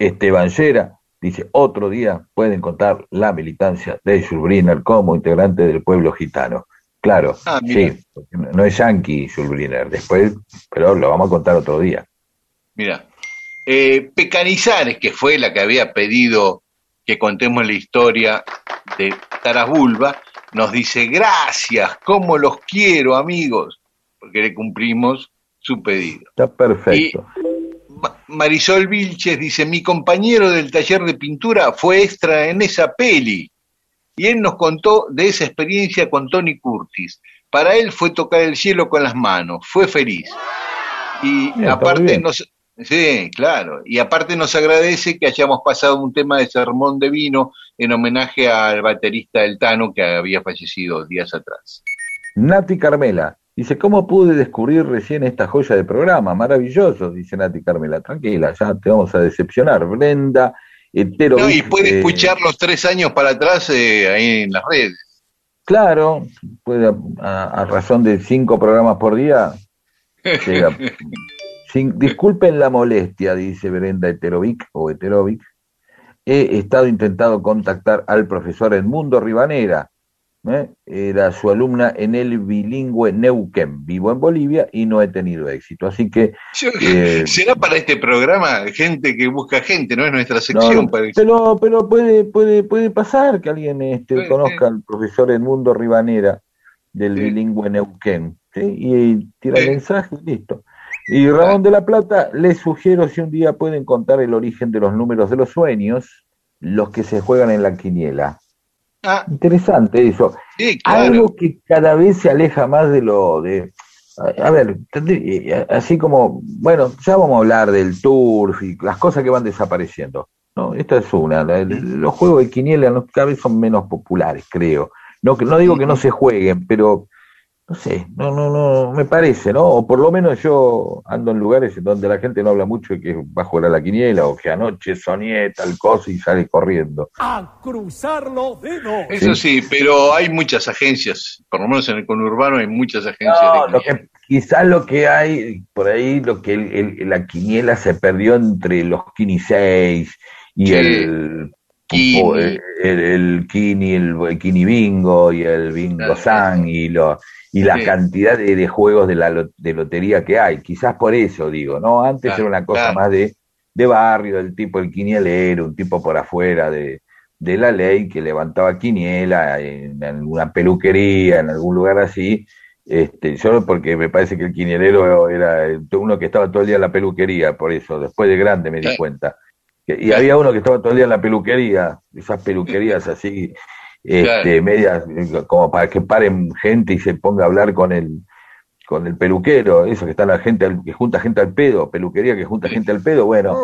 Esteban Llera dice, otro día pueden contar la militancia de Jules Briner como integrante del pueblo gitano. Claro, Ah, sí, no es yanqui Jules Briner, después, pero lo vamos a contar otro día. Mira, eh, Pecanizares, que fue la que había pedido que contemos la historia de Taras Bulba, nos dice, gracias, cómo los quiero, amigos, porque le cumplimos su pedido. Está perfecto. Ma- Marisol Vilches dice, mi compañero del taller de pintura fue extra en esa peli. Y él nos contó de esa experiencia con Tony Curtis. Para él fue tocar el cielo con las manos, fue feliz. Y aparte nos... Sí, claro. Y aparte nos agradece que hayamos pasado un tema de sermón de vino en homenaje al baterista del Tano que había fallecido días atrás. Nati Carmela dice, ¿cómo pude descubrir recién esta joya de programa? Maravilloso, dice Nati Carmela. Tranquila, ya te vamos a decepcionar. Brenda No, y puede escuchar los tres años para atrás eh, ahí en las redes. Claro, puede, a, a razón de cinco programas por día, llega. Sin- disculpen la molestia, dice Brenda Heterovic o Heterovic. He estado intentando contactar al profesor Edmundo Ribanera, ¿eh? era su alumna en el bilingüe Neuquén. Vivo en Bolivia y no he tenido éxito. Así que. Yo- Eh, ¿Será para este programa gente que busca gente? ¿No es nuestra sección? no, parece. pero, pero puede, puede, puede pasar que alguien este, conozca al profesor Edmundo Ribanera del bilingüe Neuquén. ¿sí? Y tira el mensaje y listo. Y Ramón de la Plata, les sugiero si un día pueden contar el origen de los números de los sueños, los que se juegan en la quiniela. Ah, Interesante eso. sí, claro. Algo que cada vez se aleja más de lo de... A a ver, eh, así como, bueno, ya vamos a hablar del turf y las cosas que van desapareciendo. ¿no? Esta es una. los juegos de quiniela cada vez son menos populares, creo. No, no digo que no se jueguen, pero no sé, no, no, no, me parece, ¿no? O por lo menos yo ando en lugares donde la gente no habla mucho de que va a jugar a la quiniela o que anoche soñé tal cosa y sale corriendo. A cruzar los dedos. Eso sí, pero hay muchas agencias, por lo menos en el conurbano hay muchas agencias No, de lo que, quizás lo que hay por ahí, lo que el- el- la quiniela se perdió entre los Kini 6 y Sí. el, O el, el, Kini, el, el Kini Bingo y el Bingo San y lo y la Sí. cantidad de, de juegos de la de lotería que hay. Quizás por eso digo, ¿no? Antes Claro, era una cosa claro. más de, de barrio, del tipo el quinielero, un tipo por afuera de, de la ley que levantaba quiniela en alguna peluquería, en algún lugar así. Este, yo porque me parece que el quinielero era el- uno que estaba todo el día en la peluquería, por eso, después de grande me di cuenta. Y había uno que estaba todo el día en la peluquería, esas peluquerías así, este, Claro. medias, eh, como para que paren gente y se ponga a hablar con el, con el peluquero, eso que está la gente, al- que junta gente al pedo, peluquería que junta gente al pedo, bueno,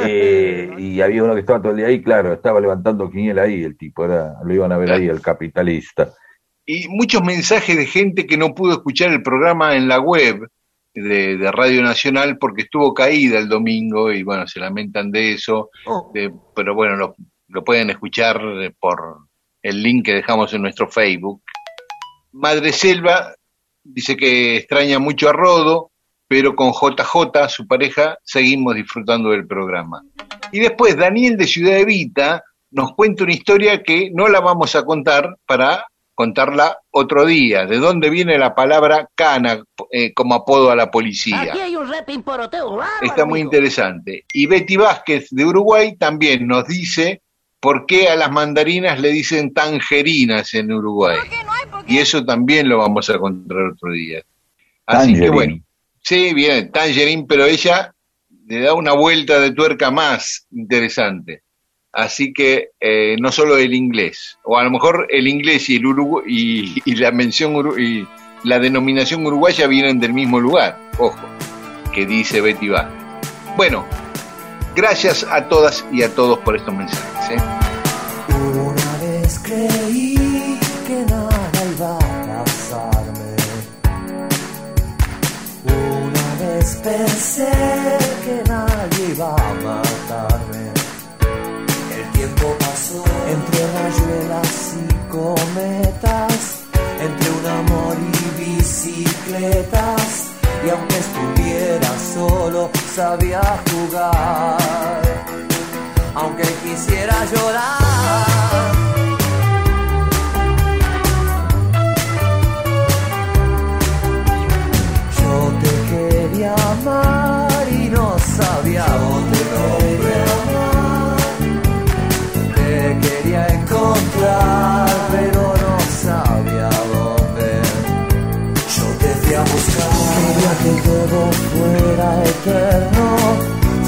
eh, y había uno que estaba todo el día ahí, claro, estaba levantando quiniela ahí, el tipo, era, lo iban a ver ahí, el capitalista. Y muchos mensajes de gente que no pudo escuchar el programa en la web de, de Radio Nacional porque estuvo caída el domingo y bueno, se lamentan de eso, de- pero bueno, lo, lo pueden escuchar por el link que dejamos en nuestro Facebook. Madre Selva dice que extraña mucho a Rodo, pero con JJ, su pareja, seguimos disfrutando del programa. Y después Daniel de Ciudad Evita nos cuenta una historia que no la vamos a contar para contarla otro día. ¿De dónde viene la palabra cana eh, como apodo a la policía? Aquí hay un bárbaro, Está muy amigo. interesante. Y Betty Vázquez de Uruguay también nos dice por qué a las mandarinas le dicen tangerinas en Uruguay. Y eso también lo vamos a contar otro día. Así que bueno, sí, bien, tangerine, pero ella le da una vuelta de tuerca más interesante. Así que eh, no solo el inglés, o a lo mejor el inglés y el Urugu y, la mención y la denominación uruguaya vienen del mismo lugar, ojo, que dice Betty Vázquez. Bueno, gracias a todas y a todos por estos mensajes. ¿eh? Una vez creí que nada iba a pasarme. Una vez pensé que nadie iba a matarme. Rayuelas y cometas, entre un amor y bicicletas. Y aunque estuviera solo, sabía jugar aunque quisiera llorar. Yo te quería amar y no sabía pero no sabía dónde. Yo te fui a buscar. Quería que todo fuera eterno.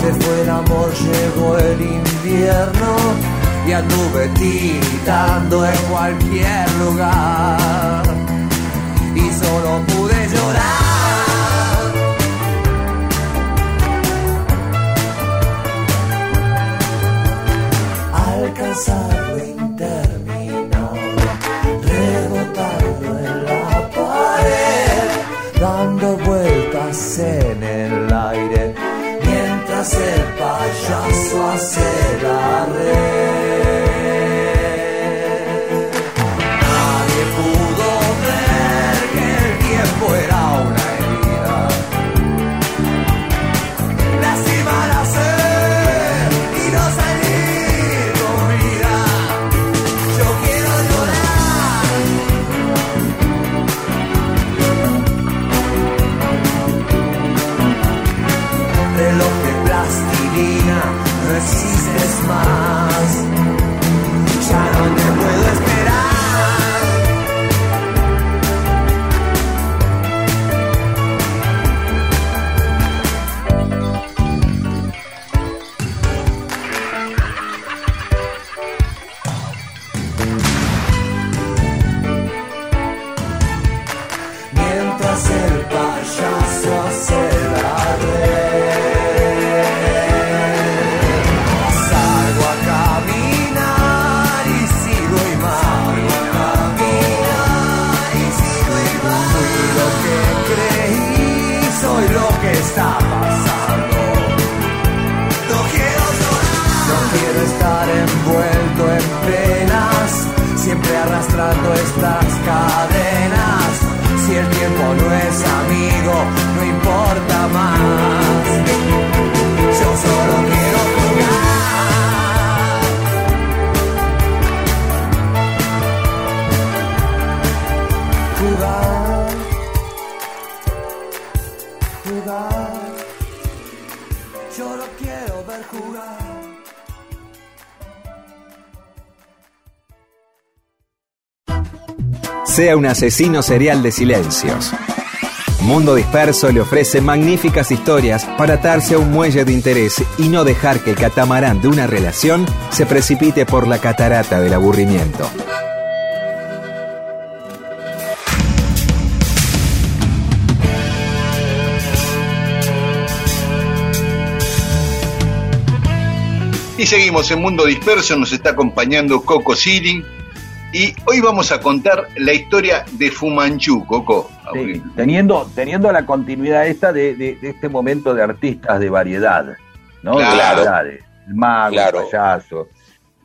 Se fue el amor, llegó el invierno. Y anduve tiritando en cualquier lugar. Y solo pude Un asesino serial de silencios. Mundo Disperso le ofrece magníficas historias para atarse a un muelle de interés y no dejar que el catamarán de una relación se precipite por la catarata del aburrimiento. Y seguimos en Mundo Disperso, nos está acompañando Coco Sealing. Y hoy vamos a contar la historia de Fumanchu, Coco. Sí, teniendo, teniendo la continuidad esta de, de- de este momento de artistas de variedad, ¿no? De Claro. variedades. El mago, Claro. el payaso.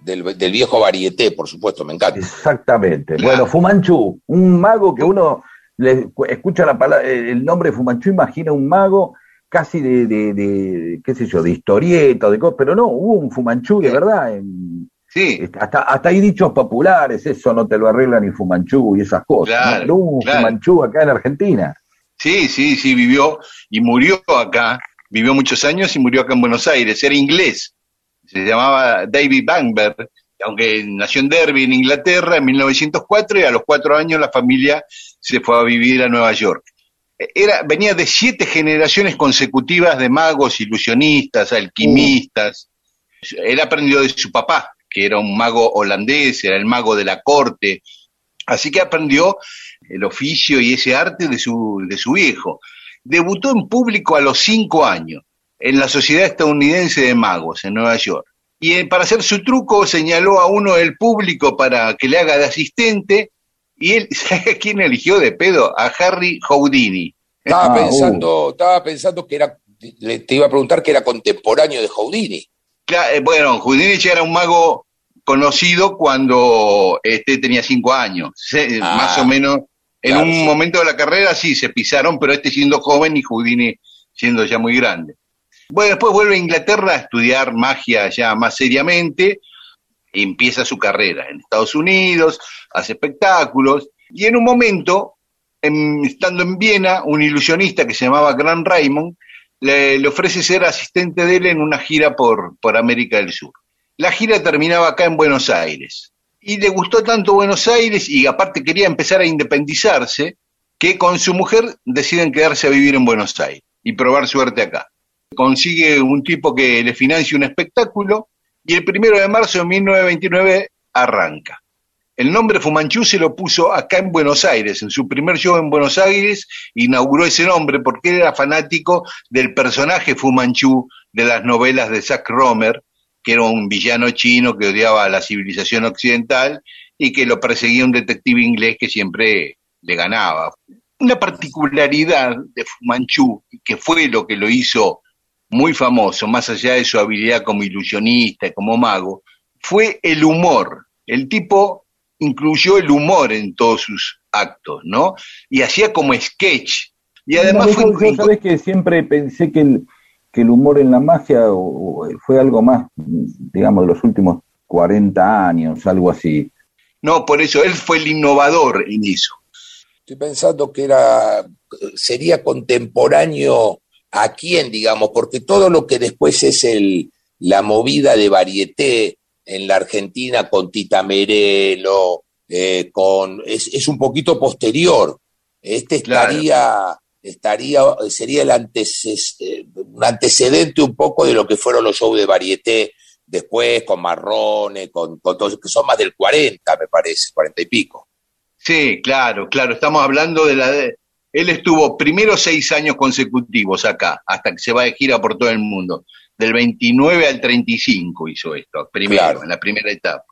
Del, del viejo varieté, por supuesto, me encanta. Exactamente. Claro. Bueno, Fumanchu, un mago que uno le cu- escucha la palabra, el nombre Fumanchu, imagina un mago casi de, de, de, qué sé yo, de historieta, de cosas, pero no, hubo un Fumanchu de verdad. en- Sí, hasta, hasta hay dichos populares, eso no te lo arregla ni Fumanchu y esas cosas. Claro. Fumanchu acá en Argentina. sí, sí, sí, vivió y murió acá. Vivió muchos años y murió acá en Buenos Aires. Era inglés. Se llamaba David Bamber, aunque nació en Derby, en Inglaterra, en 1904, y a los cuatro años la familia se fue a vivir a Nueva York. Era, venía de siete generaciones consecutivas de magos, ilusionistas, alquimistas. Él aprendió de su papá, que era un mago holandés, era el mago de la corte. Así que aprendió el oficio y ese arte de su, de su viejo. Debutó en público a los cinco años en la Sociedad Estadounidense de Magos en Nueva York. Y eh, para hacer su truco señaló a uno del público para que le haga de asistente y él, ¿sabe a quién eligió de pedo? A Harry Houdini. Estaba Ah, pensando, estaba pensando que era, le- te iba a preguntar que era contemporáneo de Houdini. Eh, bueno, Houdini era un mago conocido cuando este, tenía cinco años, Se- Ah, más o menos. En claro, un sí. momento de la carrera sí se pisaron, pero este siendo joven y Houdini siendo ya muy grande. Bueno, después vuelve a Inglaterra a estudiar magia ya más seriamente, y empieza su carrera en Estados Unidos, hace espectáculos, y en un momento, en- estando en Viena, un ilusionista que se llamaba Gran Raymond le, le ofrece ser asistente de él en una gira por, por América del Sur. La gira terminaba acá en Buenos Aires. Y le gustó tanto Buenos Aires y aparte quería empezar a independizarse que con su mujer deciden quedarse a vivir en Buenos Aires y probar suerte acá. Consigue un tipo que le financia un espectáculo y el primero de marzo de 1929 arranca. El nombre Fumanchu se lo puso acá en Buenos Aires, en su primer show en Buenos Aires, inauguró ese nombre porque él era fanático del personaje Fumanchu de las novelas de Zack Romer, que era un villano chino que odiaba a la civilización occidental y que lo perseguía un detective inglés que siempre le ganaba. Una particularidad de Fumanchu, que fue lo que lo hizo muy famoso, más allá de su habilidad como ilusionista y como mago, fue el humor. El tipo incluyó el humor en todos sus actos, ¿no? Y hacía como sketch. Y además No, fue... yo, yo sabés que siempre pensé que el, que el humor en la magia o- o fue algo más, digamos, de los últimos 40 años, algo así. No, por eso él fue el innovador en eso. Estoy pensando que era, sería contemporáneo a quién, digamos, porque todo lo que después es el, la movida de varieté en la Argentina con Tita Merelo, eh, con, es, es un poquito posterior. Este Claro. estaría, estaría, sería el anteces- eh, un antecedente un poco de lo que fueron los shows de varieté después, con Marrone, con, con todos, que son más del 40, me parece, 40 y pico. Sí, claro, claro. Estamos hablando de la. de- él estuvo primero seis años consecutivos acá, hasta que se va de gira por todo el mundo. Del 29 al 35 hizo esto, primero, Claro. en la primera etapa.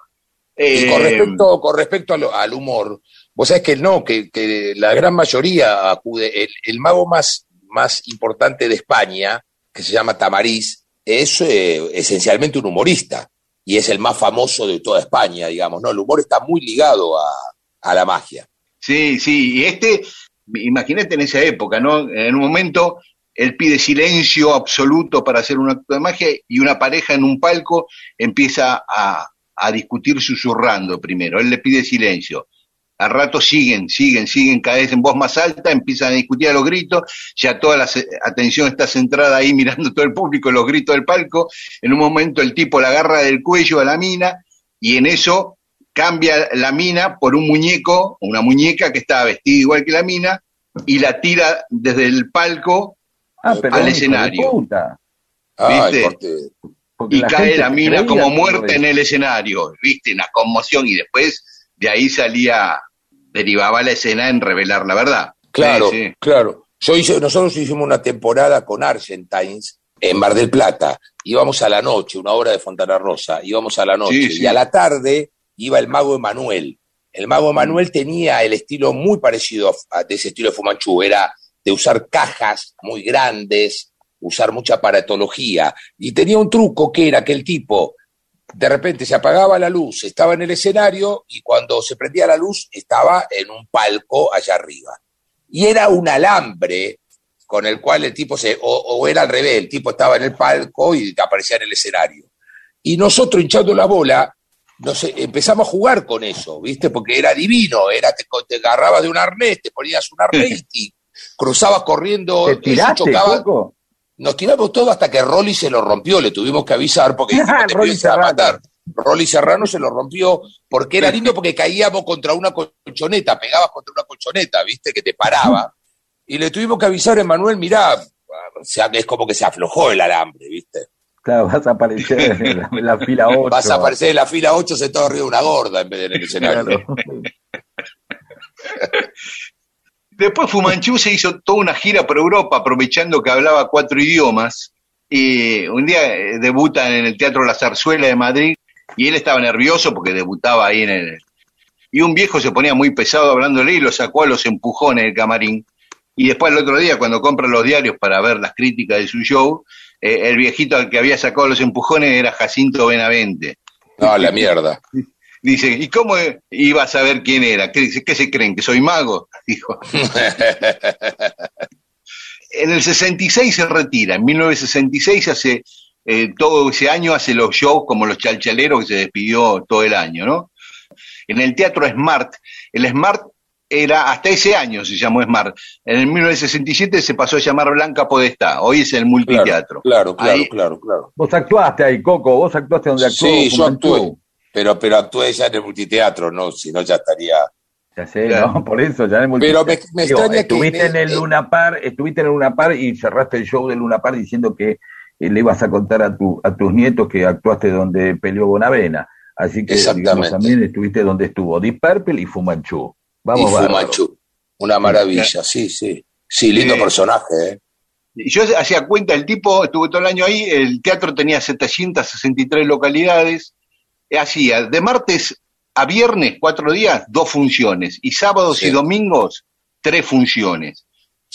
Y Eh, con respecto, con respecto al humor, vos sabés que no, que, que la gran mayoría acude, el, el mago más, más importante de España, que se llama Tamariz, es eh, esencialmente un humorista y es el más famoso de toda España, digamos, ¿no? El humor está muy ligado a, a la magia. Sí, sí, y este, imagínate en esa época, ¿no? En un momento él pide silencio absoluto para hacer un acto de magia y una pareja en un palco empieza a, a discutir susurrando primero. Él le pide silencio. Al rato siguen, siguen, siguen, cada vez en voz más alta, empiezan a discutir a los gritos, ya toda la atención está centrada ahí mirando todo el público, los gritos del palco. En un momento el tipo la agarra del cuello a la mina y en eso cambia la mina por un muñeco, una muñeca que estaba vestida igual que la mina, y la tira desde el palco Ah, pero Al escenario. puta, Ay, ¿Viste? corte- porque y la cae la mina como muerta en el escenario, viste, una conmoción, y después de ahí salía, derivaba la escena en revelar la verdad. Claro, Sí, sí. claro. Yo hice, nosotros hicimos una temporada con Argentines en Mar del Plata. Íbamos a la noche, una hora de Fontana Rosa, íbamos a la noche. Sí, sí. Y a la tarde iba el mago Emanuel. El mago Emanuel tenía el estilo muy parecido a, a- de ese estilo de Fumanchu. Era de usar cajas muy grandes, usar mucha aparatología. Y tenía un truco que era que el tipo de repente se apagaba la luz, estaba en el escenario y cuando se prendía la luz estaba en un palco allá arriba. Y era un alambre con el cual el tipo se, o, o era al revés, el tipo estaba en el palco y aparecía en el escenario. Y nosotros hinchando la bola, sé, empezamos a jugar con eso, ¿viste? Porque era divino, era te, te agarrabas de un arnés, te ponías un arnés y cruzabas corriendo, ¿Te tiraste, chocaba, Coco? nos tiramos todo hasta que Rolly se lo rompió, le tuvimos que avisar porque dijimos, te Rolly a Serrano. matar. Rolly Serrano se lo rompió porque era lindo porque caíamos contra una colchoneta, pegabas contra una colchoneta, ¿viste? Que te paraba. Y le tuvimos que avisar a Emanuel, mirá, o sea, que es como que se aflojó el alambre, ¿viste? Claro, vas a aparecer en la, en la fila 8. Vas a aparecer en la fila 8 sentado arriba de una gorda en vez de en el escenario. Después Fumanchu se hizo toda una gira por Europa, aprovechando que hablaba cuatro idiomas. Y un día eh, debuta en el Teatro La Zarzuela de Madrid y él estaba nervioso porque debutaba ahí en el... Y un viejo se ponía muy pesado hablándole y lo sacó a los empujones del camarín. Y después el otro día, cuando compra los diarios para ver las críticas de su show, eh, el viejito al que había sacado los empujones era Jacinto Benavente. No, la mierda. Dice, ¿y cómo iba a saber quién era? ¿Qué, dice, ¿qué se creen? ¿Que soy mago? Dijo. En el 66 se retira, en 1966 hace eh, todo ese año hace los shows como los chalchaleros que se despidió todo el año, ¿no? En el teatro Smart, el Smart era, hasta ese año se llamó Smart, en el 1967 se pasó a llamar Blanca Podestá, hoy es el multiteatro. Claro, claro, Ahí- claro, claro. Vos actuaste ahí, Coco, vos actuaste donde actuó. Sí, yo actué, pero, pero actué ya en el multiteatro, no, si no ya estaría. Ya sé, Claro. ¿no? Por eso ya es Pero me- me extraña que estuviste en en el- el Luna Par, estuviste en el Luna Par y cerraste el show del Luna Par diciendo que eh, le ibas a contar a, tu, a tus nietos que actuaste donde peleó Bonavena. Así que digamos, Exactamente. también estuviste donde estuvo Deep Purple y Fumanchu. Vamos, y. Fumanchu. Una maravilla, sí, sí. Sí, lindo Sí. personaje, ¿eh? Yo hacía cuenta, el tipo estuvo todo el año ahí, el teatro tenía 763 localidades, hacía de martes a viernes, cuatro días, dos funciones, y sábados Sí. y domingos, tres funciones.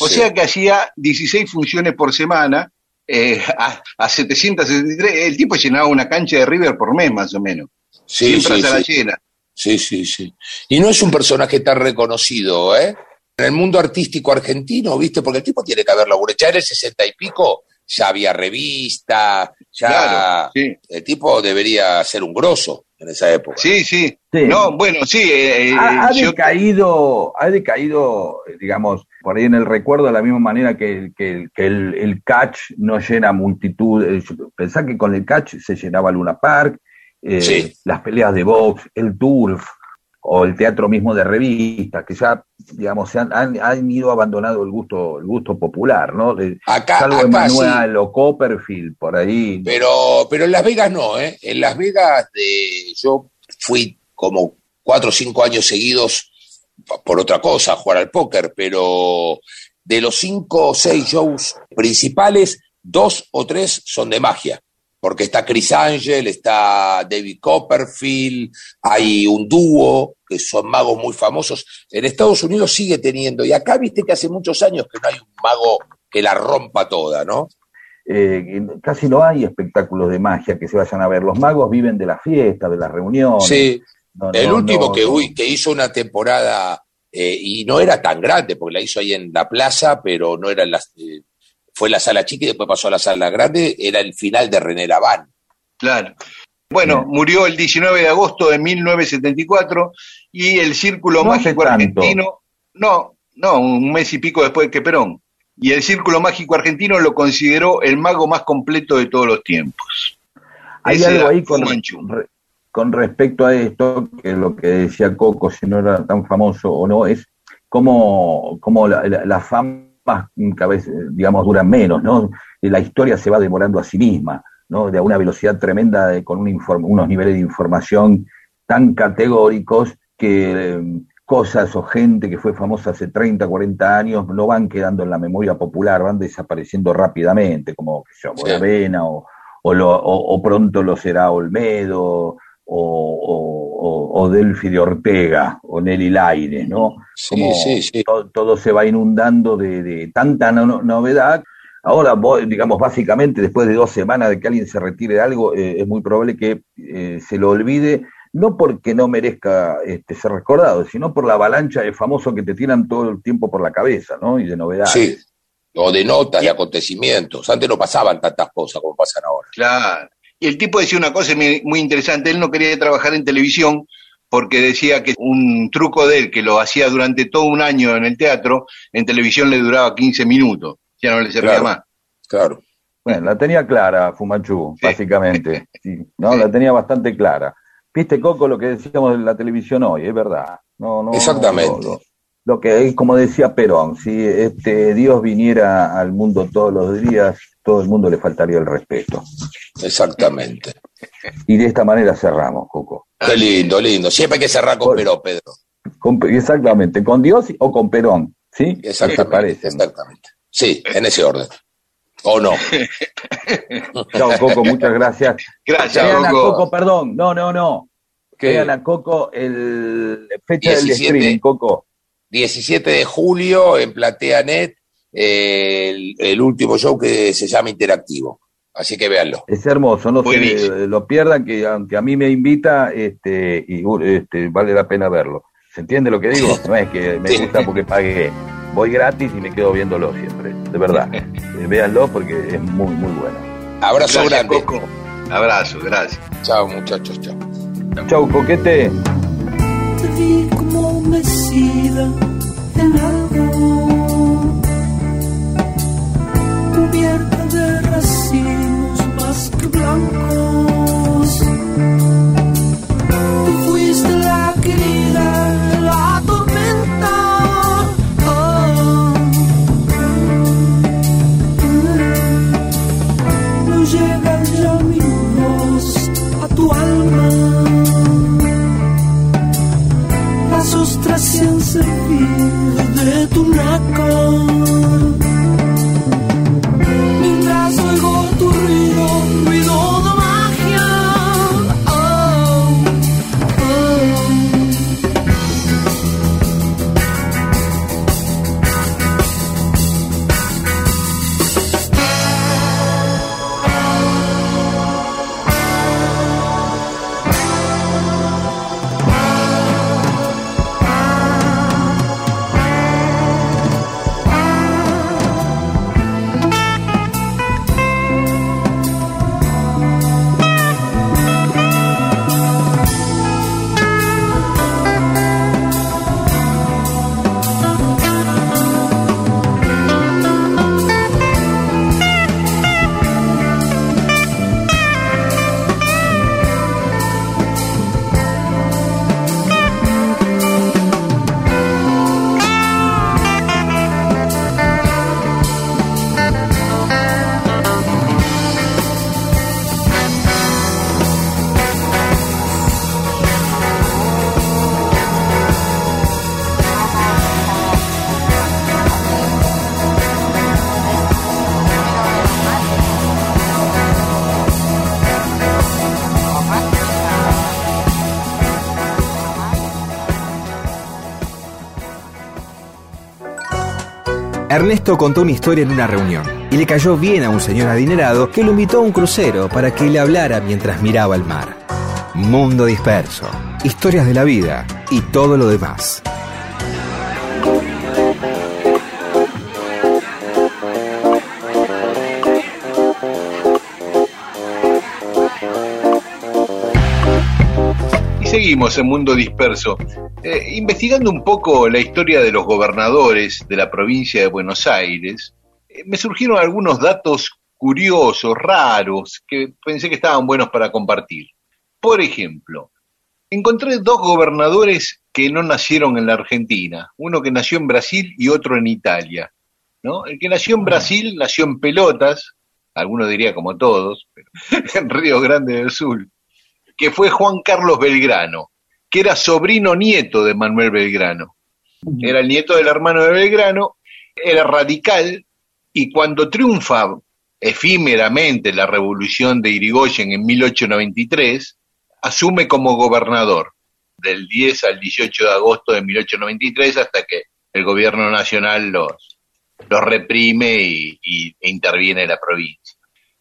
O Sí. sea que hacía 16 funciones por semana, eh, a, a 763, el tipo llenaba una cancha de River por mes más o menos, Sí, siempre sí, se la sí. llena. Sí, sí, sí. Y no es un personaje tan reconocido, ¿eh? En el mundo artístico argentino, ¿viste? Porque el tipo tiene que haber laburado. Ya en el sesenta y pico ya había revista, ya Claro, sí. el tipo debería ser un grosso. en esa época. Sí, sí. Sí. No, bueno, sí. eh, eh, ha, ha yo- decaído, ha decaído, eh, digamos, por ahí en el recuerdo de la misma manera que, el- que, el- que el, el catch no llena multitud. Pensá que con el catch se llenaba Luna Park, eh, Sí. las peleas de box, el turf o el teatro mismo de revistas, que ya, digamos, se han, han, han ido abandonando el gusto, el gusto popular, ¿no? De- Acá, salvo acá Emanuel o Copperfield, por ahí. Pero, pero en Las Vegas no, ¿eh? En Las Vegas de, yo fui como cuatro o cinco años seguidos por otra cosa, a jugar al póker, pero de los cinco o seis shows principales, dos o tres son de magia. Porque está Chris Angel, está David Copperfield, hay un dúo que son magos muy famosos. En Estados Unidos sigue teniendo, y acá viste que hace muchos años que no hay un mago que la rompa toda, ¿no? eh, casi no hay espectáculos de magia que se vayan a ver. Los magos viven de la fiesta, de las reuniones. Sí, No, El no, último no, que, no. uy, que hizo una temporada eh, y no era tan grande, porque la hizo ahí en la plaza, pero no era en la, eh, fue la sala chica y después pasó a la sala grande, era el final de René Laván. Claro. Bueno, murió el 19 de agosto de 1974 y el Círculo No Mágico. Argentino, no, no, un mes y pico después que Perón. Y el Círculo Mágico Argentino lo consideró el mago más completo de todos los tiempos. Hay Ese algo ahí re- con respecto a esto, que lo que decía Coco, si no era tan famoso o no, es cómo, cómo la, la, la fama cada vez, eh, digamos, dura menos, ¿no? La historia se va demorando a sí misma, ¿no? De una velocidad tremenda, de- con un unos niveles de información tan categóricos que eh, cosas o gente que fue famosa hace 30, 40 años no van quedando en la memoria popular, van desapareciendo rápidamente, como que yo, Sí. O, o- o pronto lo será Olmedo o, o, o- o Delphi de Ortega o Nelly Laire, ¿no? Sí, Como sí, sí. to- todo se va inundando de, de tanta no- novedad. Ahora, digamos, básicamente, después de dos semanas de que alguien se retire de algo, eh, es muy probable que eh, se lo olvide, no porque no merezca este, ser recordado, sino por la avalancha de famosos que te tiran todo el tiempo por la cabeza, ¿no? Y de novedades. Sí, o de notas, de acontecimientos. Antes no pasaban tantas cosas como pasan ahora. Claro. Y el tipo decía una cosa muy interesante, él no quería trabajar en televisión porque decía que un truco de él que lo hacía durante todo un año en el teatro, en televisión le duraba 15 minutos, ya no le servía Claro. más. Claro. Bueno, la tenía clara, Fumanchu, Sí. básicamente. Sí, ¿no? La tenía bastante clara. Viste, Coco, lo que decíamos de la televisión hoy, es verdad. No, no, Exactamente. Lo- que es, como decía Perón, si este Dios viniera al mundo todos los días, todo el mundo le faltaría el respeto. Exactamente. Y de esta manera cerramos, Coco. Qué lindo, lindo. Siempre hay que cerrar con. Perón, Pedro. Con- exactamente, con Dios o con Perón, ¿sí? ¿Qué te Exactamente. parece? Exactamente. Sí, en ese orden. ¿O no? Chao, Coco, muchas gracias. Gracias, Vean a Coco. Coco, perdón, no, no, no. Vean a Coco el fecha del 17. streaming, Coco. 17 de julio en PlateaNet, eh, el, el último show que se llama Interactivo. Así que véanlo. Es hermoso, no se eh, lo pierdan, que aunque a mí me invita, este, y uh, este, vale la pena verlo. ¿Se entiende lo que digo? No es que me Sí. gusta porque pagué. Voy gratis y me quedo viéndolo siempre, de verdad. Eh, véanlo porque es muy, muy bueno. Abrazo Gracias, grande. Coco. Abrazo, gracias. Chao, muchachos. Chao. Chau, Coquete. Te vi como cubierta de racimos más que blancos. Tú fuiste la querida de la tormenta. Oh. No llega ya mi voz a tu alma ostras se han servido de tu nácar. Ernesto contó una historia en una reunión y le cayó bien a un señor adinerado que lo invitó a un crucero para que le hablara mientras miraba el mar. Mundo disperso, historias de la vida y todo lo demás. Seguimos en Mundo Disperso, eh, investigando un poco la historia de los gobernadores de la provincia de Buenos Aires. eh, me surgieron algunos datos curiosos, raros, que pensé que estaban buenos para compartir. Por ejemplo, encontré dos gobernadores que no nacieron en la Argentina, uno que nació en Brasil y otro en Italia. ¿no? El que nació en Brasil nació en Pelotas, algunos diría como todos, en Río Grande del Sur, que fue Juan Carlos Belgrano, que era sobrino nieto de Manuel Belgrano. Era el nieto del hermano de Belgrano, era radical y cuando triunfa efímeramente la revolución de Irigoyen en 1893, asume como gobernador del 10 al 18 de agosto de 1893 hasta que el gobierno nacional los, los reprime y, y- e interviene en la provincia.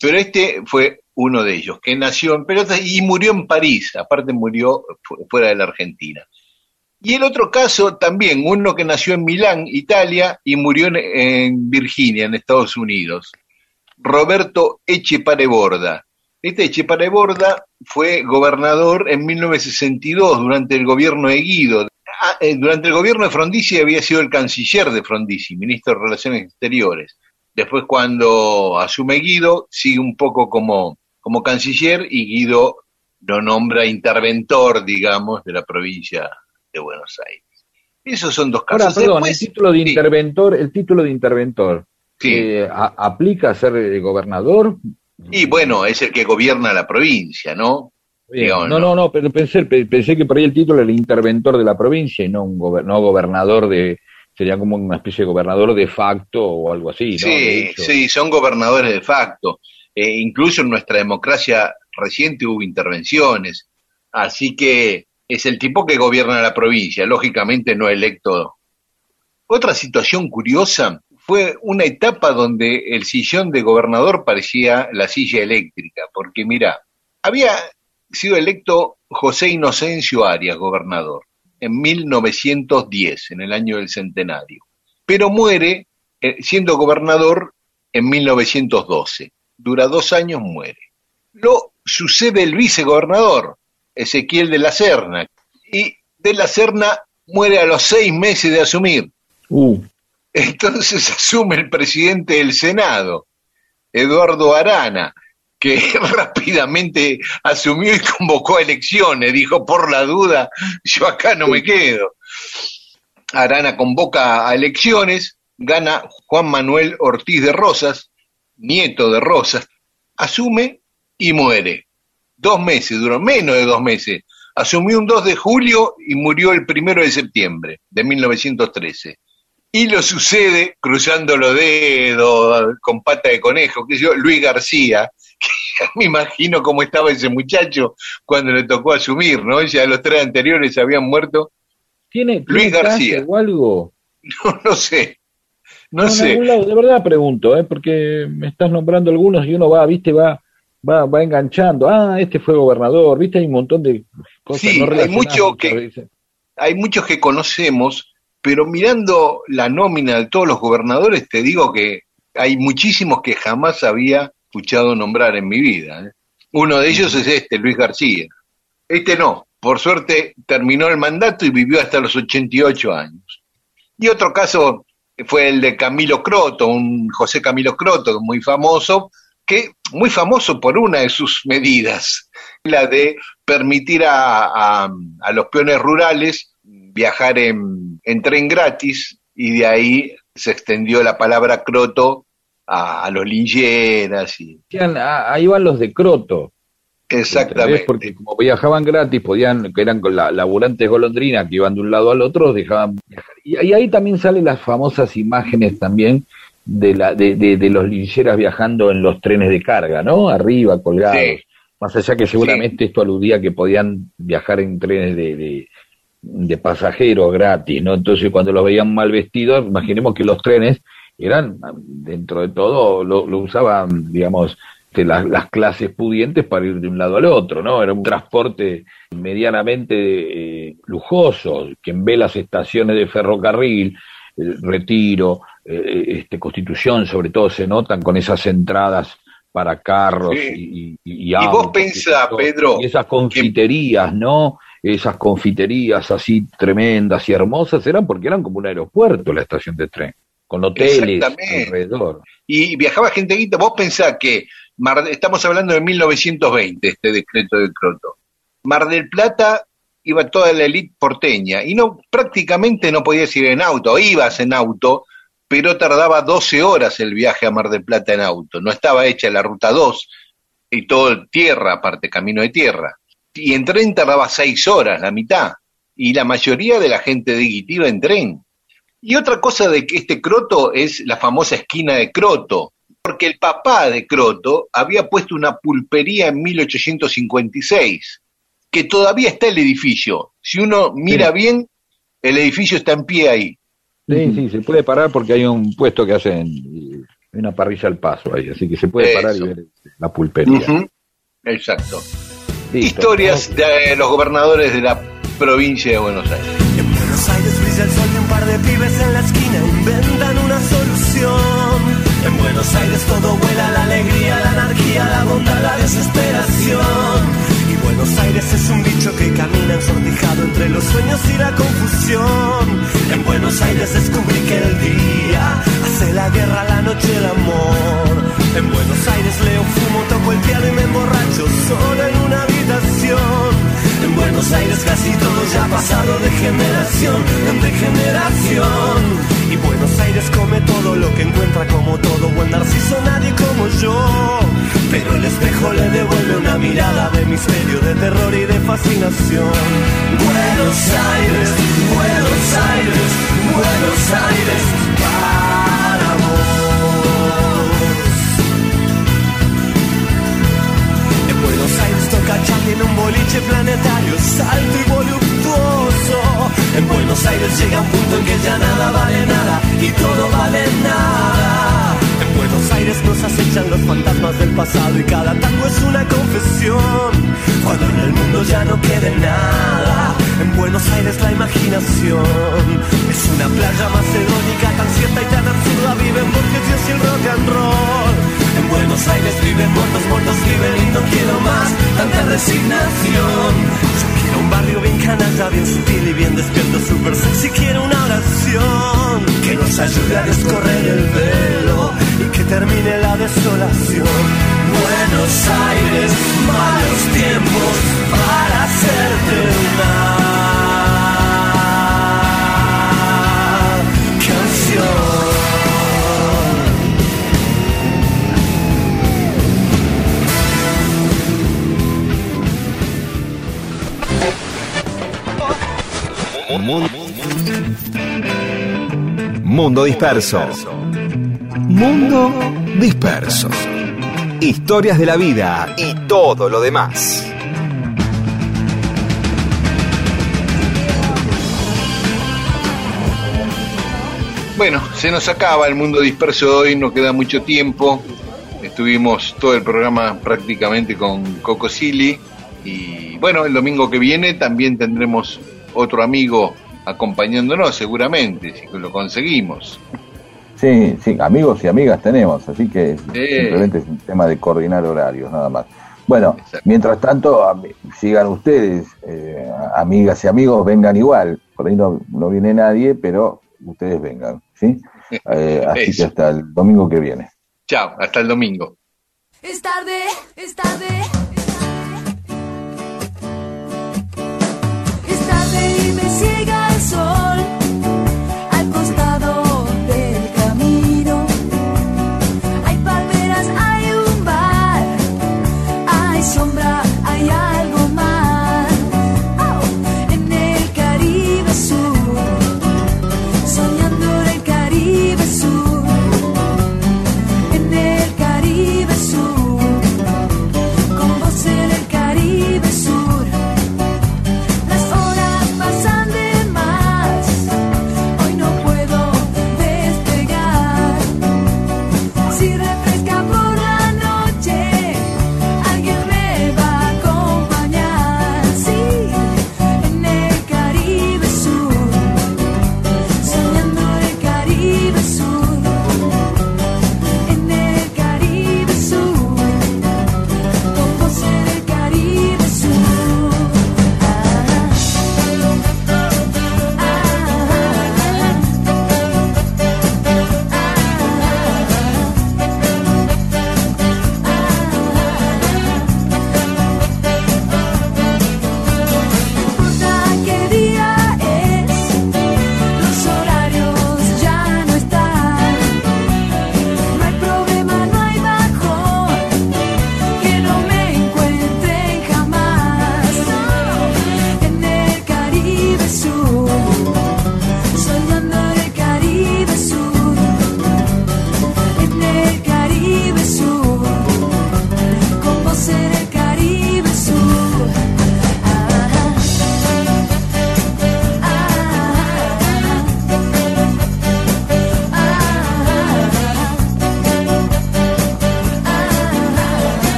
Pero este fue uno de ellos, que nació en Pelotas y murió en París, aparte murió fu- fuera de la Argentina. Y el otro caso también, uno que nació en Milán, Italia, y murió en, Virginia, en Estados Unidos. Roberto Echepare Borda. Este Echepare Borda fue gobernador en 1962 durante el gobierno de Guido. Ah, eh, durante el gobierno de Frondizi había sido el canciller de Frondizi, ministro de Relaciones Exteriores. Después cuando asume Guido, sigue un poco como, como canciller y Guido lo nombra interventor, digamos, de la provincia de Buenos Aires. Esos son dos Ahora, casos. perdón, Después- el título de sí, interventor, el título de interventor, sí. eh, a- ¿aplica a ser eh, gobernador? Y bueno, es el que gobierna la provincia, ¿no? Bien. No, no, no, pero pensé, pe- pensé que por ahí el título era el interventor de la provincia y no un gober- no gobernador de, sería como una especie de gobernador de facto o algo así, Sí, sí, son gobernadores de facto. Eh, incluso en nuestra democracia reciente hubo intervenciones. Así que es el tipo que gobierna la provincia, lógicamente no electo. Otra situación curiosa fue una etapa donde el sillón de gobernador parecía la silla eléctrica, porque mira, había sido electo José Inocencio Arias, gobernador, en 1910, en el año del centenario, pero muere eh, siendo gobernador en 1912. Dura dos años, muere. Lo sucede el vicegobernador, Ezequiel de la Serna, y de la Serna muere a los seis meses de asumir. Uh, Entonces asume el presidente del Senado, Eduardo Arana, que rápidamente asumió y convocó a elecciones. Dijo, por la duda, yo acá no me quedo. Arana convoca a elecciones, gana Juan Manuel Ortiz de Rosas, nieto de Rosas, asume y muere. Dos meses, duró menos de dos meses. Asumió un 2 de julio y murió el primero de septiembre de 1913 y lo sucede cruzando los dedos, con pata de conejo, que yo, Luis García, que me imagino cómo estaba ese muchacho cuando le tocó asumir, ¿no? Ya los tres anteriores habían muerto, ¿Tiene, Luis García. o algo? no, no sé, no, sé. lado, de verdad pregunto, ¿eh? porque me estás nombrando algunos y uno va, viste, va, va, va enganchando. Ah, este fue gobernador, viste, hay un montón de cosas Sí, no hay mucho que-. Hay muchos que conocemos, pero mirando la nómina de todos los gobernadores, te digo que hay muchísimos que jamás había escuchado nombrar en mi vida. ¿eh? Uno de ellos es este, Luis García. Este no, por suerte terminó el mandato y vivió hasta los 88 años. Y otro caso fue el de Camilo Croto, un José Camilo Croto, muy famoso, que muy famoso por una de sus medidas, la de permitir a, a- los peones rurales viajar en, en tren gratis y de ahí se extendió la palabra croto a, a los lincheras y ah, ahí van los de Croto. Exactamente. Porque como viajaban gratis, podían, que eran con la, laburantes golondrinas que iban de un lado al otro, dejaban viajar. Y, y ahí también salen las famosas imágenes también de, la, de, de, de los lincheras viajando en los trenes de carga, ¿no? Arriba, colgados. Sí. Más allá que seguramente esto aludía a que podían viajar en trenes de, de, de pasajeros gratis, ¿no? Entonces cuando los veían mal vestidos, imaginemos que los trenes eran, dentro de todo, lo, lo usaban, digamos, este, las, las clases pudientes para ir de un lado al otro, ¿no? Era un transporte medianamente eh, lujoso. Quien ve las estaciones de ferrocarril, el Retiro, eh, este, Constitución, sobre todo, se notan con esas entradas para carros Sí. y, y, y Y vos autos, pensás. Pedro, Y esas confiterías, ¿no? Esas confiterías así tremendas y hermosas eran porque eran como un aeropuerto la estación de tren, con hoteles alrededor. y viajaba gente guita. Vos pensás que Mar- estamos hablando de 1920, este decreto de Croto. Mar del Plata iba toda la élite porteña y no prácticamente no podías ir en auto, ibas en auto, pero tardaba 12 horas el viaje a Mar del Plata en auto. No estaba hecha la ruta 2 y todo tierra, aparte camino de tierra. Y en tren tardaba 6 horas, la mitad. Y la mayoría de la gente de Guití iba en tren. Y otra cosa de que este Croto es la famosa esquina de Croto, porque el papá de Croto había puesto una pulpería en 1856, que todavía está el edificio. Si uno mira bien, el edificio está en pie ahí. Sí, sí, se puede parar porque hay un puesto que hacen y hay una parrilla al paso ahí, así que se puede parar y ver la pulpería. Exacto. Listo. Historias de los gobernadores de la provincia de Buenos Aires. En Buenos Aires brilla el sol y un par de pibes en la esquina inventan una solución. En Buenos Aires todo vuela, la alegría, la anarquía, la bondad, la desesperación. Y Buenos Aires es un bicho que camina ensortijado entre los sueños y la confusión. En Buenos Aires descubrí que el día hace la guerra, la noche el amor. En Buenos Aires leo, fumo, toco el piano y me emborracho solo en una habitación. En Buenos Aires casi todo ya ha pasado de generación en degeneración. Buenos Aires come todo lo que encuentra como todo buen narciso, nadie como yo. Pero el espejo le devuelve una mirada de misterio, de terror y de fascinación. Buenos Aires, Buenos Aires, Buenos Aires, Un boliche planetario, salto y voluptuoso. En Buenos Aires llega un punto en que ya nada vale nada y todo vale nada. En Buenos Aires nos acechan los fantasmas del pasado y cada tango es una confesión. Cuando en el mundo ya no quede nada, en Buenos Aires la imaginación es una playa macedónica tan cierta y tan absurda. Viven Borges Dios y el rock and roll. En Buenos Aires viven muertos, muertos viven y no quiero más tanta resignación. Yo quiero un barrio bien canalla, bien sutil y bien despierto, super sexy. Quiero una oración que nos ayude a descorrer el velo y que termine la desolación. Buenos Aires, malos tiempos para hacerte una canción. Mundo disperso. Mundo disperso. Historias de la vida y todo lo demás. Bueno, se nos acaba el mundo disperso de hoy, no queda mucho tiempo. Estuvimos todo el programa prácticamente con Coco Silly. Y bueno, el domingo que viene también tendremos otro amigo acompañándonos, seguramente, si lo conseguimos. Sí, sí, amigos y amigas tenemos, así que Sí. simplemente es un tema de coordinar horarios, nada más. Bueno, mientras tanto, sigan ustedes, eh, amigas y amigos, vengan igual. Por ahí no, no viene nadie, pero ustedes vengan, ¿sí? Eh, así que hasta el domingo que viene. Chao, hasta el domingo. Es tarde, es tarde.